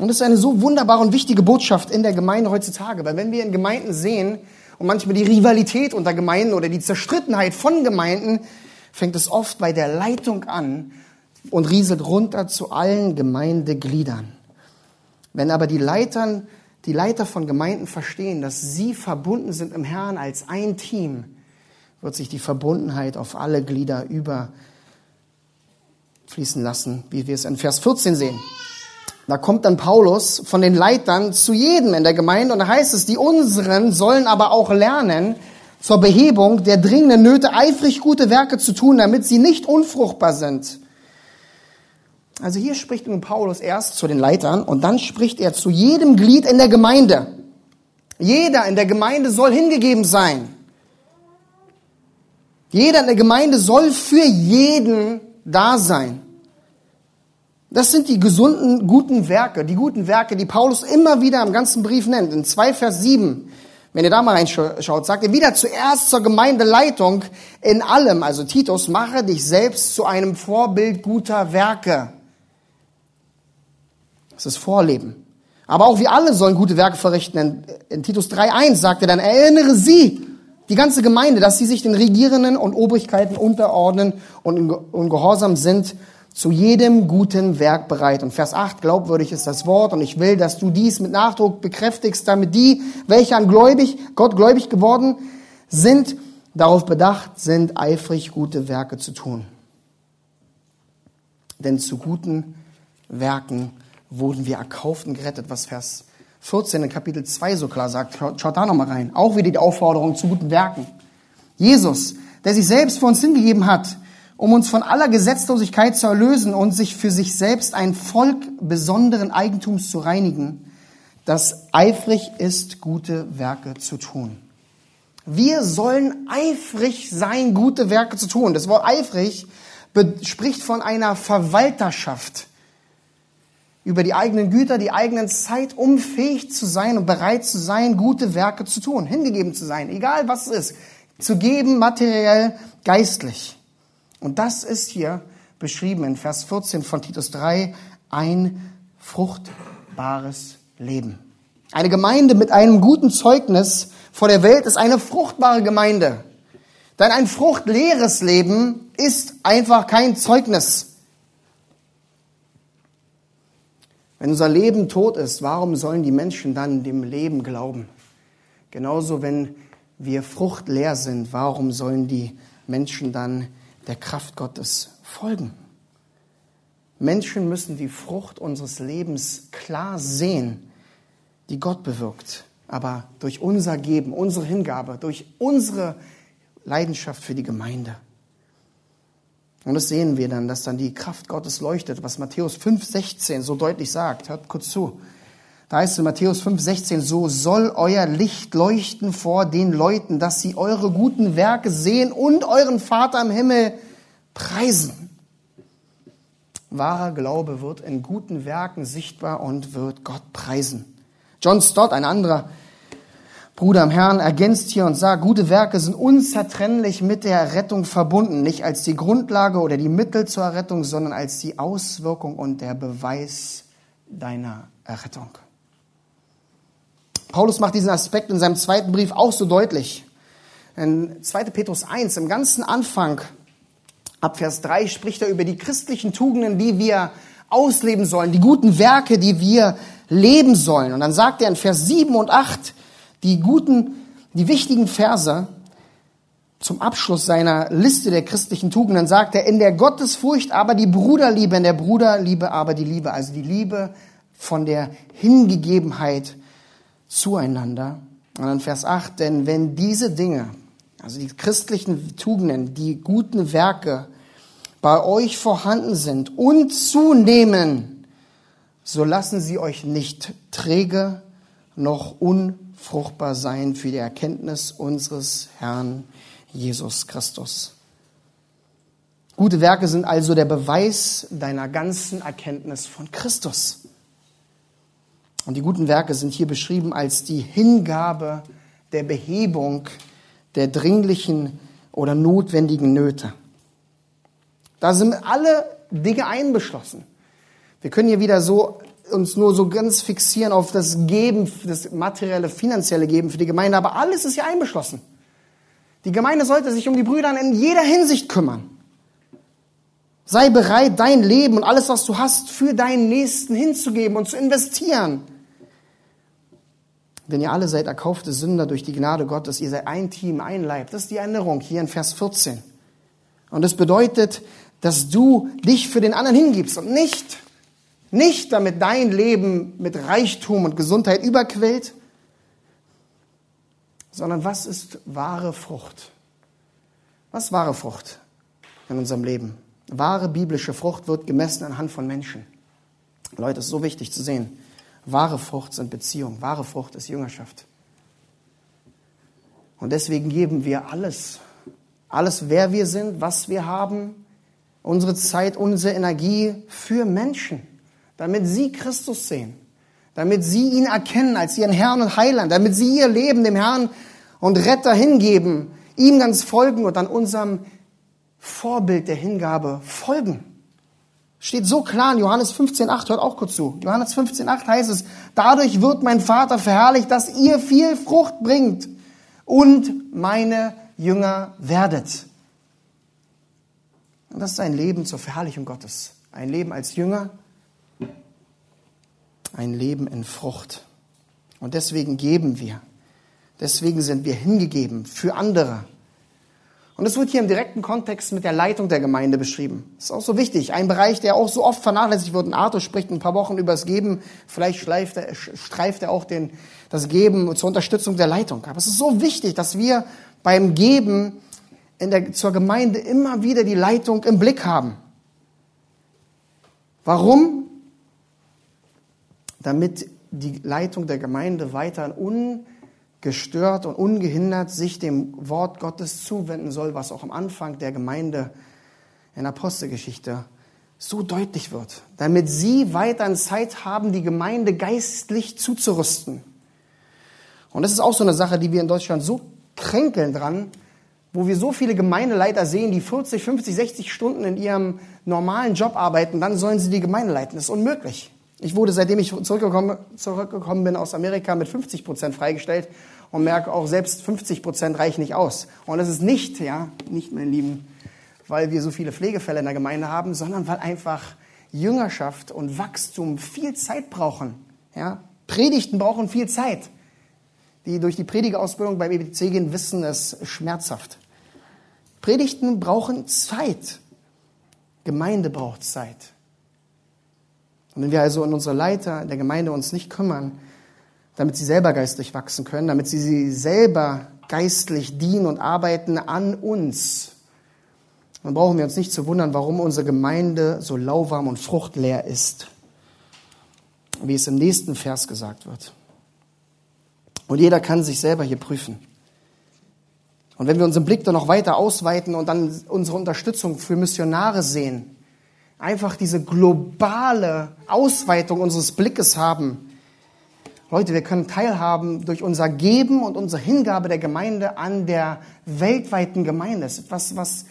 Und das ist eine so wunderbare und wichtige Botschaft in der Gemeinde heutzutage, weil wenn wir in Gemeinden sehen, und manchmal die Rivalität unter Gemeinden oder die Zerstrittenheit von Gemeinden, fängt es oft bei der Leitung an und rieselt runter zu allen Gemeindegliedern. Wenn aber die Leitern, die Leiter von Gemeinden verstehen, dass sie verbunden sind im Herrn als ein Team, wird sich die Verbundenheit auf alle Glieder überfließen lassen, wie wir es in Vers 14 sehen. Da kommt dann Paulus von den Leitern zu jedem in der Gemeinde und da heißt es, die unseren sollen aber auch lernen, zur Behebung der dringenden Nöte eifrig gute Werke zu tun, damit sie nicht unfruchtbar sind. Also hier spricht nun Paulus erst zu den Leitern und dann spricht er zu jedem Glied in der Gemeinde. Jeder in der Gemeinde soll hingegeben sein. Jeder in der Gemeinde soll für jeden da sein. Das sind die gesunden, guten Werke, die guten Werke, die Paulus immer wieder im ganzen Brief nennt. In 2 Vers 7, wenn ihr da mal reinschaut, sagt er wieder zuerst zur Gemeindeleitung in allem, also Titus, mache dich selbst zu einem Vorbild guter Werke. Das ist Vorleben. Aber auch wir alle sollen gute Werke verrichten. In, in Titus 3.1 sagt er dann, erinnere sie, die ganze Gemeinde, dass sie sich den Regierenden und Obrigkeiten unterordnen und in Gehorsam sind zu jedem guten Werk bereit. Und Vers 8, glaubwürdig ist das Wort und ich will, dass du dies mit Nachdruck bekräftigst, damit die, welche an gläubig, Gott gläubig geworden sind, darauf bedacht sind, eifrig gute Werke zu tun. Denn zu guten Werken wurden wir erkauft und gerettet, was Vers 14 in Kapitel 2 so klar sagt. Schaut da nochmal rein. Auch wieder die Aufforderung zu guten Werken. Jesus, der sich selbst für uns hingegeben hat, um uns von aller Gesetzlosigkeit zu erlösen und sich für sich selbst ein Volk besonderen Eigentums zu reinigen, das eifrig ist, gute Werke zu tun. Wir sollen eifrig sein, gute Werke zu tun. Das Wort eifrig spricht von einer Verwalterschaft über die eigenen Güter, die eigenen Zeit, um fähig zu sein und bereit zu sein, gute Werke zu tun, hingegeben zu sein, egal was es ist, zu geben, materiell, geistlich. Und das ist hier beschrieben in Vers 14 von Titus 3, ein fruchtbares Leben. Eine Gemeinde mit einem guten Zeugnis vor der Welt ist eine fruchtbare Gemeinde. Denn ein fruchtleeres Leben ist einfach kein Zeugnis. Wenn unser Leben tot ist, warum sollen die Menschen dann dem Leben glauben? Genauso, wenn wir fruchtleer sind, warum sollen die Menschen dann der Kraft Gottes folgen. Menschen müssen die Frucht unseres Lebens klar sehen, die Gott bewirkt. Aber durch unser Geben, unsere Hingabe, durch unsere Leidenschaft für die Gemeinde. Und das sehen wir dann, dass dann die Kraft Gottes leuchtet, was Matthäus 5,16 so deutlich sagt. Hört kurz zu. Da heißt es in Matthäus 5,16, so soll euer Licht leuchten vor den Leuten, dass sie eure guten Werke sehen und euren Vater im Himmel preisen. Wahrer Glaube wird in guten Werken sichtbar und wird Gott preisen. John Stott, ein anderer Bruder im Herrn, ergänzt hier und sagt, gute Werke sind unzertrennlich mit der Rettung verbunden, nicht als die Grundlage oder die Mittel zur Errettung, sondern als die Auswirkung und der Beweis deiner Errettung. Paulus macht diesen Aspekt in seinem zweiten Brief auch so deutlich. In 2. Petrus 1, im ganzen Anfang, ab Vers 3, spricht er über die christlichen Tugenden, die wir ausleben sollen, die guten Werke, die wir leben sollen. Und dann sagt er in Vers 7 und 8, die guten, die wichtigen Verse zum Abschluss seiner Liste der christlichen Tugenden sagt er, in der Gottesfurcht aber die Bruderliebe, in der Bruderliebe aber die Liebe, also die Liebe von der Hingegebenheit zueinander. Und dann Vers 8, denn wenn diese Dinge, also die christlichen Tugenden, die guten Werke bei euch vorhanden sind und zunehmen, so lassen sie euch nicht träge noch un fruchtbar sein für die Erkenntnis unseres Herrn Jesus Christus. Gute Werke sind also der Beweis deiner ganzen Erkenntnis von Christus. Und die guten Werke sind hier beschrieben als die Hingabe der Behebung der dringlichen oder notwendigen Nöte. Da sind alle Dinge einbeschlossen. Wir können hier wieder so uns nur so ganz fixieren auf das Geben, das materielle, finanzielle Geben für die Gemeinde, aber alles ist hier einbeschlossen. Die Gemeinde sollte sich um die Brüder in jeder Hinsicht kümmern. Sei bereit, dein Leben und alles, was du hast, für deinen Nächsten hinzugeben und zu investieren. Denn ihr alle seid erkaufte Sünder durch die Gnade Gottes. Ihr seid ein Team, ein Leib. Das ist die Erinnerung hier in Vers 14. Und das bedeutet, dass du dich für den anderen hingibst und nicht nicht damit dein Leben mit Reichtum und Gesundheit überquillt, sondern was ist wahre Frucht? Was ist wahre Frucht in unserem Leben? Wahre biblische Frucht wird gemessen anhand von Menschen. Leute, es ist so wichtig zu sehen. Wahre Frucht sind Beziehungen. Wahre Frucht ist Jüngerschaft. Und deswegen geben wir alles. Alles, wer wir sind, was wir haben, unsere Zeit, unsere Energie für Menschen damit sie Christus sehen, damit sie ihn erkennen als ihren Herrn und Heiland, damit sie ihr Leben dem Herrn und Retter hingeben, ihm ganz folgen und an unserem Vorbild der Hingabe folgen. Steht so klar in Johannes 15,8, hört auch kurz zu. Johannes 15,8 heißt es, dadurch wird mein Vater verherrlicht, dass ihr viel Frucht bringt und meine Jünger werdet. Und das ist ein Leben zur Verherrlichung Gottes. Ein Leben als Jünger, ein Leben in Frucht. Und deswegen geben wir. Deswegen sind wir hingegeben für andere. Und es wird hier im direkten Kontext mit der Leitung der Gemeinde beschrieben. Das ist auch so wichtig. Ein Bereich, der auch so oft vernachlässigt wird. Und Arthur spricht ein paar Wochen über das Geben. Vielleicht er, streift er auch den, das Geben zur Unterstützung der Leitung. Aber es ist so wichtig, dass wir beim Geben der, zur Gemeinde immer wieder die Leitung im Blick haben. Warum? damit die Leitung der Gemeinde weiter ungestört und ungehindert sich dem Wort Gottes zuwenden soll, was auch am Anfang der Gemeinde in Apostelgeschichte so deutlich wird, damit sie weiter Zeit haben, die Gemeinde geistlich zuzurüsten. Und das ist auch so eine Sache, die wir in Deutschland so kränkeln dran, wo wir so viele Gemeindeleiter sehen, die 40, 50, 60 Stunden in ihrem normalen Job arbeiten, dann sollen sie die Gemeinde leiten. Das ist unmöglich. Ich wurde, seitdem ich zurückgekommen, zurückgekommen bin aus Amerika, mit 50 Prozent freigestellt und merke auch, selbst 50 Prozent reichen nicht aus. Und das ist nicht, ja, nicht, mein Lieben, weil wir so viele Pflegefälle in der Gemeinde haben, sondern weil einfach Jüngerschaft und Wachstum viel Zeit brauchen. Ja? Predigten brauchen viel Zeit. Die durch die Predigerausbildung beim EBC gehen, wissen es schmerzhaft. Predigten brauchen Zeit. Gemeinde braucht Zeit. Und wenn wir also in unsere Leiter der Gemeinde uns nicht kümmern, damit sie selber geistlich wachsen können, damit sie selber geistlich dienen und arbeiten an uns, dann brauchen wir uns nicht zu wundern, warum unsere Gemeinde so lauwarm und fruchtleer ist, wie es im nächsten Vers gesagt wird. Und jeder kann sich selber hier prüfen. Und wenn wir unseren Blick dann noch weiter ausweiten und dann unsere Unterstützung für Missionare sehen, einfach diese globale Ausweitung unseres Blickes haben, Leute, wir können teilhaben durch unser Geben und unsere Hingabe der Gemeinde an der weltweiten Gemeinde. Das ist etwas, was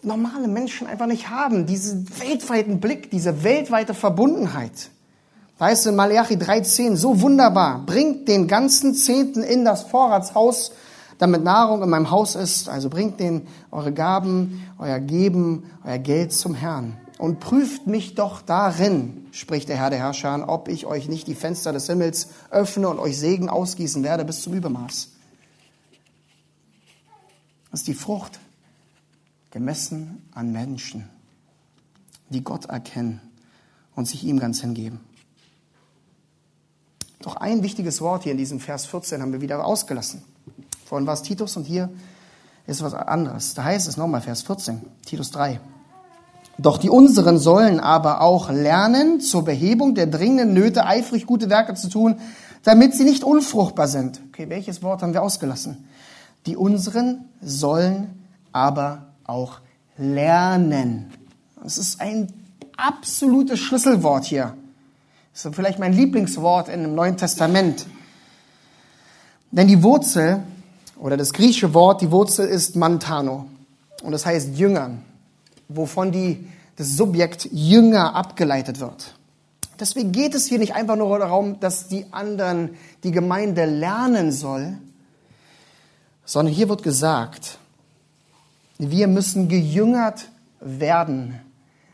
normale Menschen einfach nicht haben. Diesen weltweiten Blick, diese weltweite Verbundenheit. Da es in Malachi 3,10 so wunderbar. Bringt den ganzen Zehnten in das Vorratshaus, damit Nahrung in meinem Haus ist. Also bringt den eure Gaben, euer Geben, euer Geld zum Herrn und prüft mich doch darin, spricht der Herr der Herrscher ob ich euch nicht die Fenster des Himmels öffne und euch Segen ausgießen werde bis zum Übermaß. Das ist die Frucht, gemessen an Menschen, die Gott erkennen und sich ihm ganz hingeben. Doch ein wichtiges Wort hier in diesem Vers 14 haben wir wieder ausgelassen. Vorhin war es Titus und hier ist was anderes. Da heißt es nochmal Vers 14, Titus 3. Doch die unseren sollen aber auch lernen, zur Behebung der dringenden Nöte eifrig gute Werke zu tun, damit sie nicht unfruchtbar sind. Okay, welches Wort haben wir ausgelassen? Die unseren sollen aber auch lernen. Das ist ein absolutes Schlüsselwort hier. Das ist vielleicht mein Lieblingswort in dem Neuen Testament. Denn die Wurzel oder das griechische Wort, die Wurzel ist mantano. Und das heißt Jüngern wovon die, das Subjekt Jünger abgeleitet wird. Deswegen geht es hier nicht einfach nur darum, dass die anderen, die Gemeinde lernen soll, sondern hier wird gesagt, wir müssen gejüngert werden,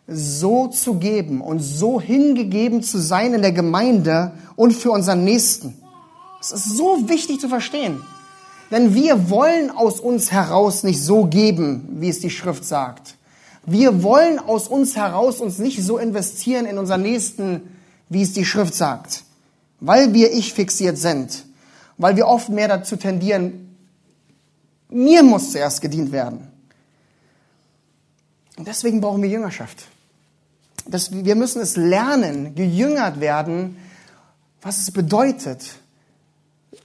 so zu geben und so hingegeben zu sein in der Gemeinde und für unseren Nächsten. Das ist so wichtig zu verstehen. Denn wir wollen aus uns heraus nicht so geben, wie es die Schrift sagt. Wir wollen aus uns heraus uns nicht so investieren in unseren Nächsten, wie es die Schrift sagt, weil wir ich fixiert sind, weil wir oft mehr dazu tendieren, mir muss zuerst gedient werden. Und deswegen brauchen wir Jüngerschaft. Das, wir müssen es lernen, gejüngert werden, was es bedeutet,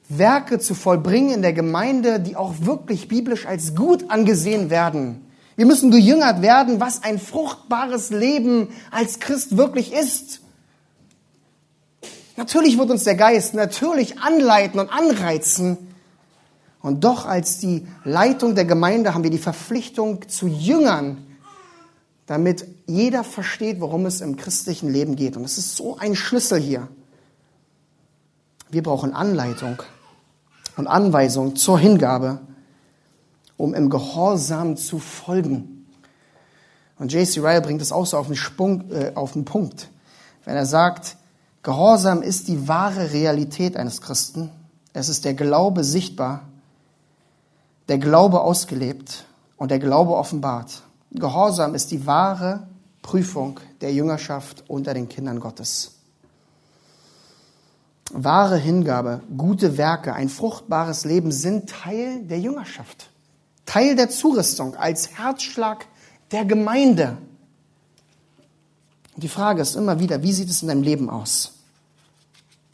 Werke zu vollbringen in der Gemeinde, die auch wirklich biblisch als gut angesehen werden. Wir müssen gejüngert werden, was ein fruchtbares Leben als Christ wirklich ist. Natürlich wird uns der Geist natürlich anleiten und anreizen. Und doch als die Leitung der Gemeinde haben wir die Verpflichtung zu Jüngern, damit jeder versteht, worum es im christlichen Leben geht. Und das ist so ein Schlüssel hier. Wir brauchen Anleitung und Anweisung zur Hingabe um im Gehorsam zu folgen. Und J.C. Ryle bringt es auch so auf den, Sprung, äh, auf den Punkt, wenn er sagt, Gehorsam ist die wahre Realität eines Christen. Es ist der Glaube sichtbar, der Glaube ausgelebt und der Glaube offenbart. Gehorsam ist die wahre Prüfung der Jüngerschaft unter den Kindern Gottes. Wahre Hingabe, gute Werke, ein fruchtbares Leben sind Teil der Jüngerschaft. Teil der Zurüstung, als Herzschlag der Gemeinde. die Frage ist immer wieder, wie sieht es in deinem Leben aus?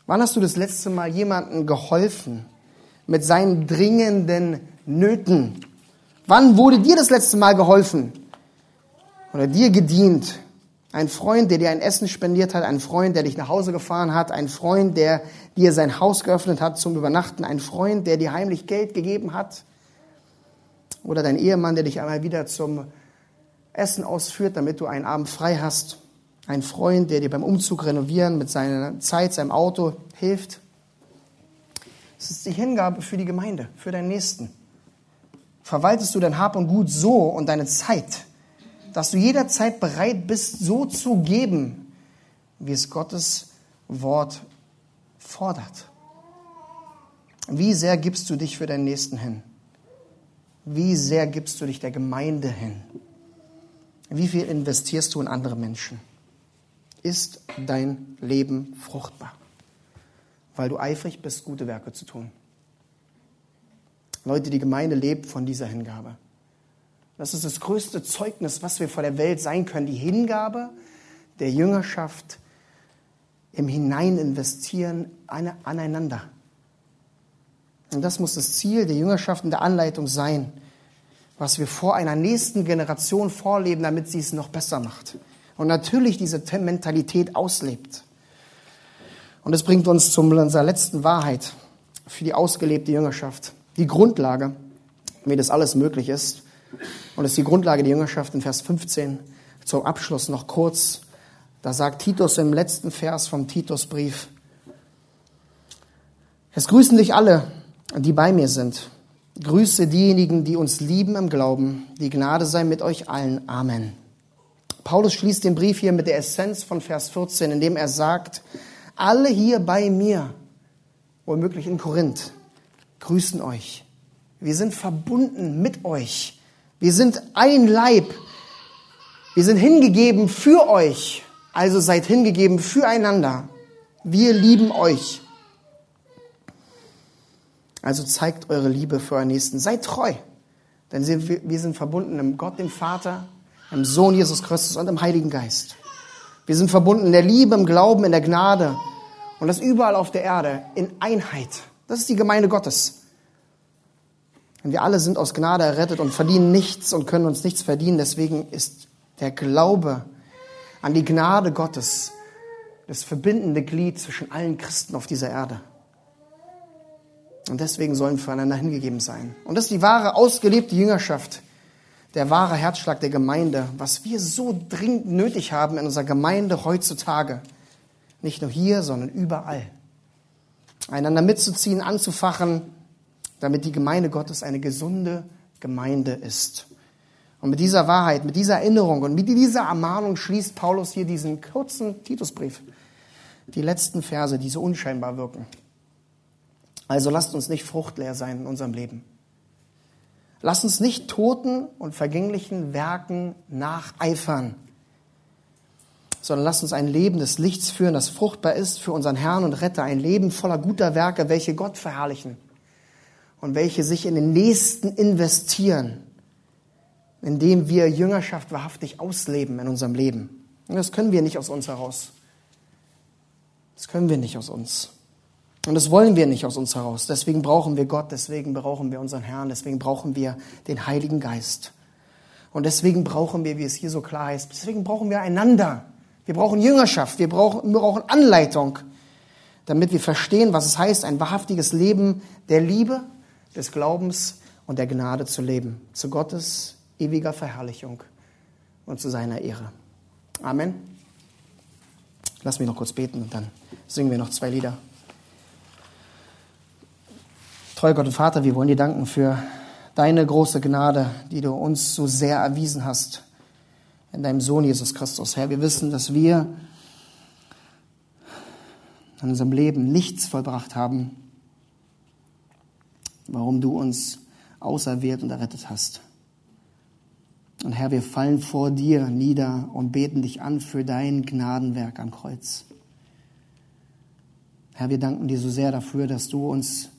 Wann hast du das letzte Mal jemandem geholfen mit seinen dringenden Nöten? Wann wurde dir das letzte Mal geholfen oder dir gedient? Ein Freund, der dir ein Essen spendiert hat, ein Freund, der dich nach Hause gefahren hat, ein Freund, der dir sein Haus geöffnet hat zum Übernachten, ein Freund, der dir heimlich Geld gegeben hat, oder dein Ehemann, der dich einmal wieder zum Essen ausführt, damit du einen Abend frei hast. Ein Freund, der dir beim Umzug renovieren mit seiner Zeit, seinem Auto hilft. Es ist die Hingabe für die Gemeinde, für deinen Nächsten. Verwaltest du dein Hab und Gut so und deine Zeit, dass du jederzeit bereit bist, so zu geben, wie es Gottes Wort fordert. Wie sehr gibst du dich für deinen Nächsten hin? Wie sehr gibst du dich der Gemeinde hin? Wie viel investierst du in andere Menschen? ist dein Leben fruchtbar, weil du eifrig bist, gute Werke zu tun. Leute, die Gemeinde lebt von dieser Hingabe. Das ist das größte Zeugnis, was wir vor der Welt sein können. Die Hingabe der Jüngerschaft im Hineininvestieren aneinander. Und das muss das Ziel der Jüngerschaft und der Anleitung sein, was wir vor einer nächsten Generation vorleben, damit sie es noch besser macht. Und natürlich diese Mentalität auslebt. Und das bringt uns zu unserer letzten Wahrheit für die ausgelebte Jüngerschaft. Die Grundlage, wie das alles möglich ist. Und das ist die Grundlage der Jüngerschaft in Vers 15. Zum Abschluss noch kurz. Da sagt Titus im letzten Vers vom Titusbrief, es grüßen dich alle, die bei mir sind. Grüße diejenigen, die uns lieben im Glauben. Die Gnade sei mit euch allen. Amen. Paulus schließt den Brief hier mit der Essenz von Vers 14, indem er sagt, alle hier bei mir, womöglich in Korinth, grüßen euch. Wir sind verbunden mit euch. Wir sind ein Leib. Wir sind hingegeben für euch. Also seid hingegeben füreinander. Wir lieben euch. Also zeigt eure Liebe für euren Nächsten. Seid treu. Denn wir sind verbunden im Gott, dem Vater, im Sohn Jesus Christus und im Heiligen Geist. Wir sind verbunden in der Liebe, im Glauben, in der Gnade und das überall auf der Erde in Einheit. Das ist die Gemeinde Gottes. Und wir alle sind aus Gnade errettet und verdienen nichts und können uns nichts verdienen. Deswegen ist der Glaube an die Gnade Gottes das verbindende Glied zwischen allen Christen auf dieser Erde. Und deswegen sollen wir füreinander hingegeben sein. Und das ist die wahre, ausgelebte Jüngerschaft, der wahre Herzschlag der Gemeinde, was wir so dringend nötig haben in unserer Gemeinde heutzutage. Nicht nur hier, sondern überall. Einander mitzuziehen, anzufachen, damit die Gemeinde Gottes eine gesunde Gemeinde ist. Und mit dieser Wahrheit, mit dieser Erinnerung und mit dieser Ermahnung schließt Paulus hier diesen kurzen Titusbrief. Die letzten Verse, die so unscheinbar wirken. Also lasst uns nicht fruchtleer sein in unserem Leben. Lasst uns nicht toten und vergänglichen Werken nacheifern, sondern lasst uns ein Leben des Lichts führen, das fruchtbar ist für unseren Herrn und Retter, ein Leben voller guter Werke, welche Gott verherrlichen und welche sich in den Nächsten investieren, indem wir Jüngerschaft wahrhaftig ausleben in unserem Leben. Und das können wir nicht aus uns heraus. Das können wir nicht aus uns. Und das wollen wir nicht aus uns heraus. Deswegen brauchen wir Gott, deswegen brauchen wir unseren Herrn, deswegen brauchen wir den Heiligen Geist. Und deswegen brauchen wir, wie es hier so klar heißt, deswegen brauchen wir einander. Wir brauchen Jüngerschaft, wir brauchen, wir brauchen Anleitung, damit wir verstehen, was es heißt, ein wahrhaftiges Leben der Liebe, des Glaubens und der Gnade zu leben. Zu Gottes ewiger Verherrlichung und zu seiner Ehre. Amen. Lass mich noch kurz beten und dann singen wir noch zwei Lieder. Treuer Gott und Vater, wir wollen dir danken für deine große Gnade, die du uns so sehr erwiesen hast in deinem Sohn Jesus Christus. Herr, wir wissen, dass wir in unserem Leben nichts vollbracht haben, warum du uns auserwählt und errettet hast. Und Herr, wir fallen vor dir nieder und beten dich an für dein Gnadenwerk am Kreuz. Herr, wir danken dir so sehr dafür, dass du uns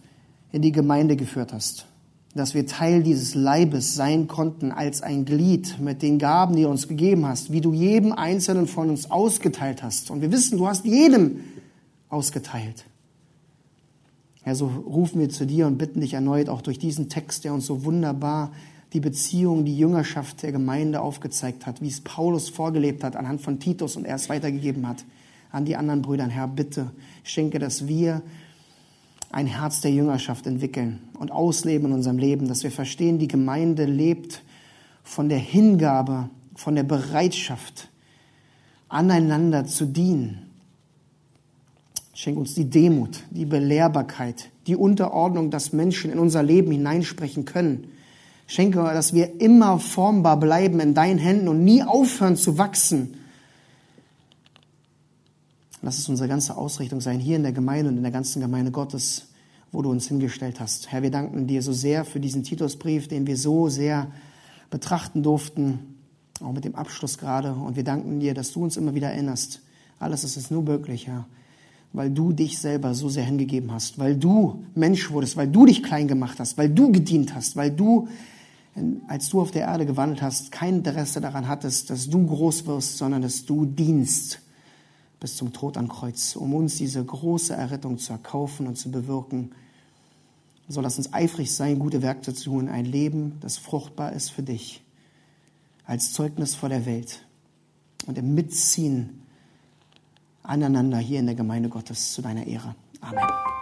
in die Gemeinde geführt hast. Dass wir Teil dieses Leibes sein konnten als ein Glied mit den Gaben, die du uns gegeben hast, wie du jedem Einzelnen von uns ausgeteilt hast. Und wir wissen, du hast jedem ausgeteilt. Herr, so rufen wir zu dir und bitten dich erneut auch durch diesen Text, der uns so wunderbar die Beziehung, die Jüngerschaft der Gemeinde aufgezeigt hat, wie es Paulus vorgelebt hat anhand von Titus und er es weitergegeben hat an die anderen Brüder. Herr, bitte schenke, dass wir ein Herz der Jüngerschaft entwickeln und ausleben in unserem Leben, dass wir verstehen, die Gemeinde lebt von der Hingabe, von der Bereitschaft, aneinander zu dienen. Schenk uns die Demut, die Belehrbarkeit, die Unterordnung, dass Menschen in unser Leben hineinsprechen können. Schenke, dass wir immer formbar bleiben in deinen Händen und nie aufhören zu wachsen. Lass es unsere ganze Ausrichtung sein, hier in der Gemeinde und in der ganzen Gemeinde Gottes, wo du uns hingestellt hast. Herr, wir danken dir so sehr für diesen Titusbrief, den wir so sehr betrachten durften, auch mit dem Abschluss gerade. Und wir danken dir, dass du uns immer wieder erinnerst Alles ist es nur möglich, Herr, weil du dich selber so sehr hingegeben hast, weil du Mensch wurdest, weil du dich klein gemacht hast, weil du gedient hast, weil du, als du auf der Erde gewandelt hast, kein Interesse daran hattest, dass du groß wirst, sondern dass du dienst bis zum Tod am Kreuz, um uns diese große Errettung zu erkaufen und zu bewirken. So lass uns eifrig sein, gute Werke zu tun, ein Leben, das fruchtbar ist für dich, als Zeugnis vor der Welt und im Mitziehen aneinander hier in der Gemeinde Gottes zu deiner Ehre. Amen.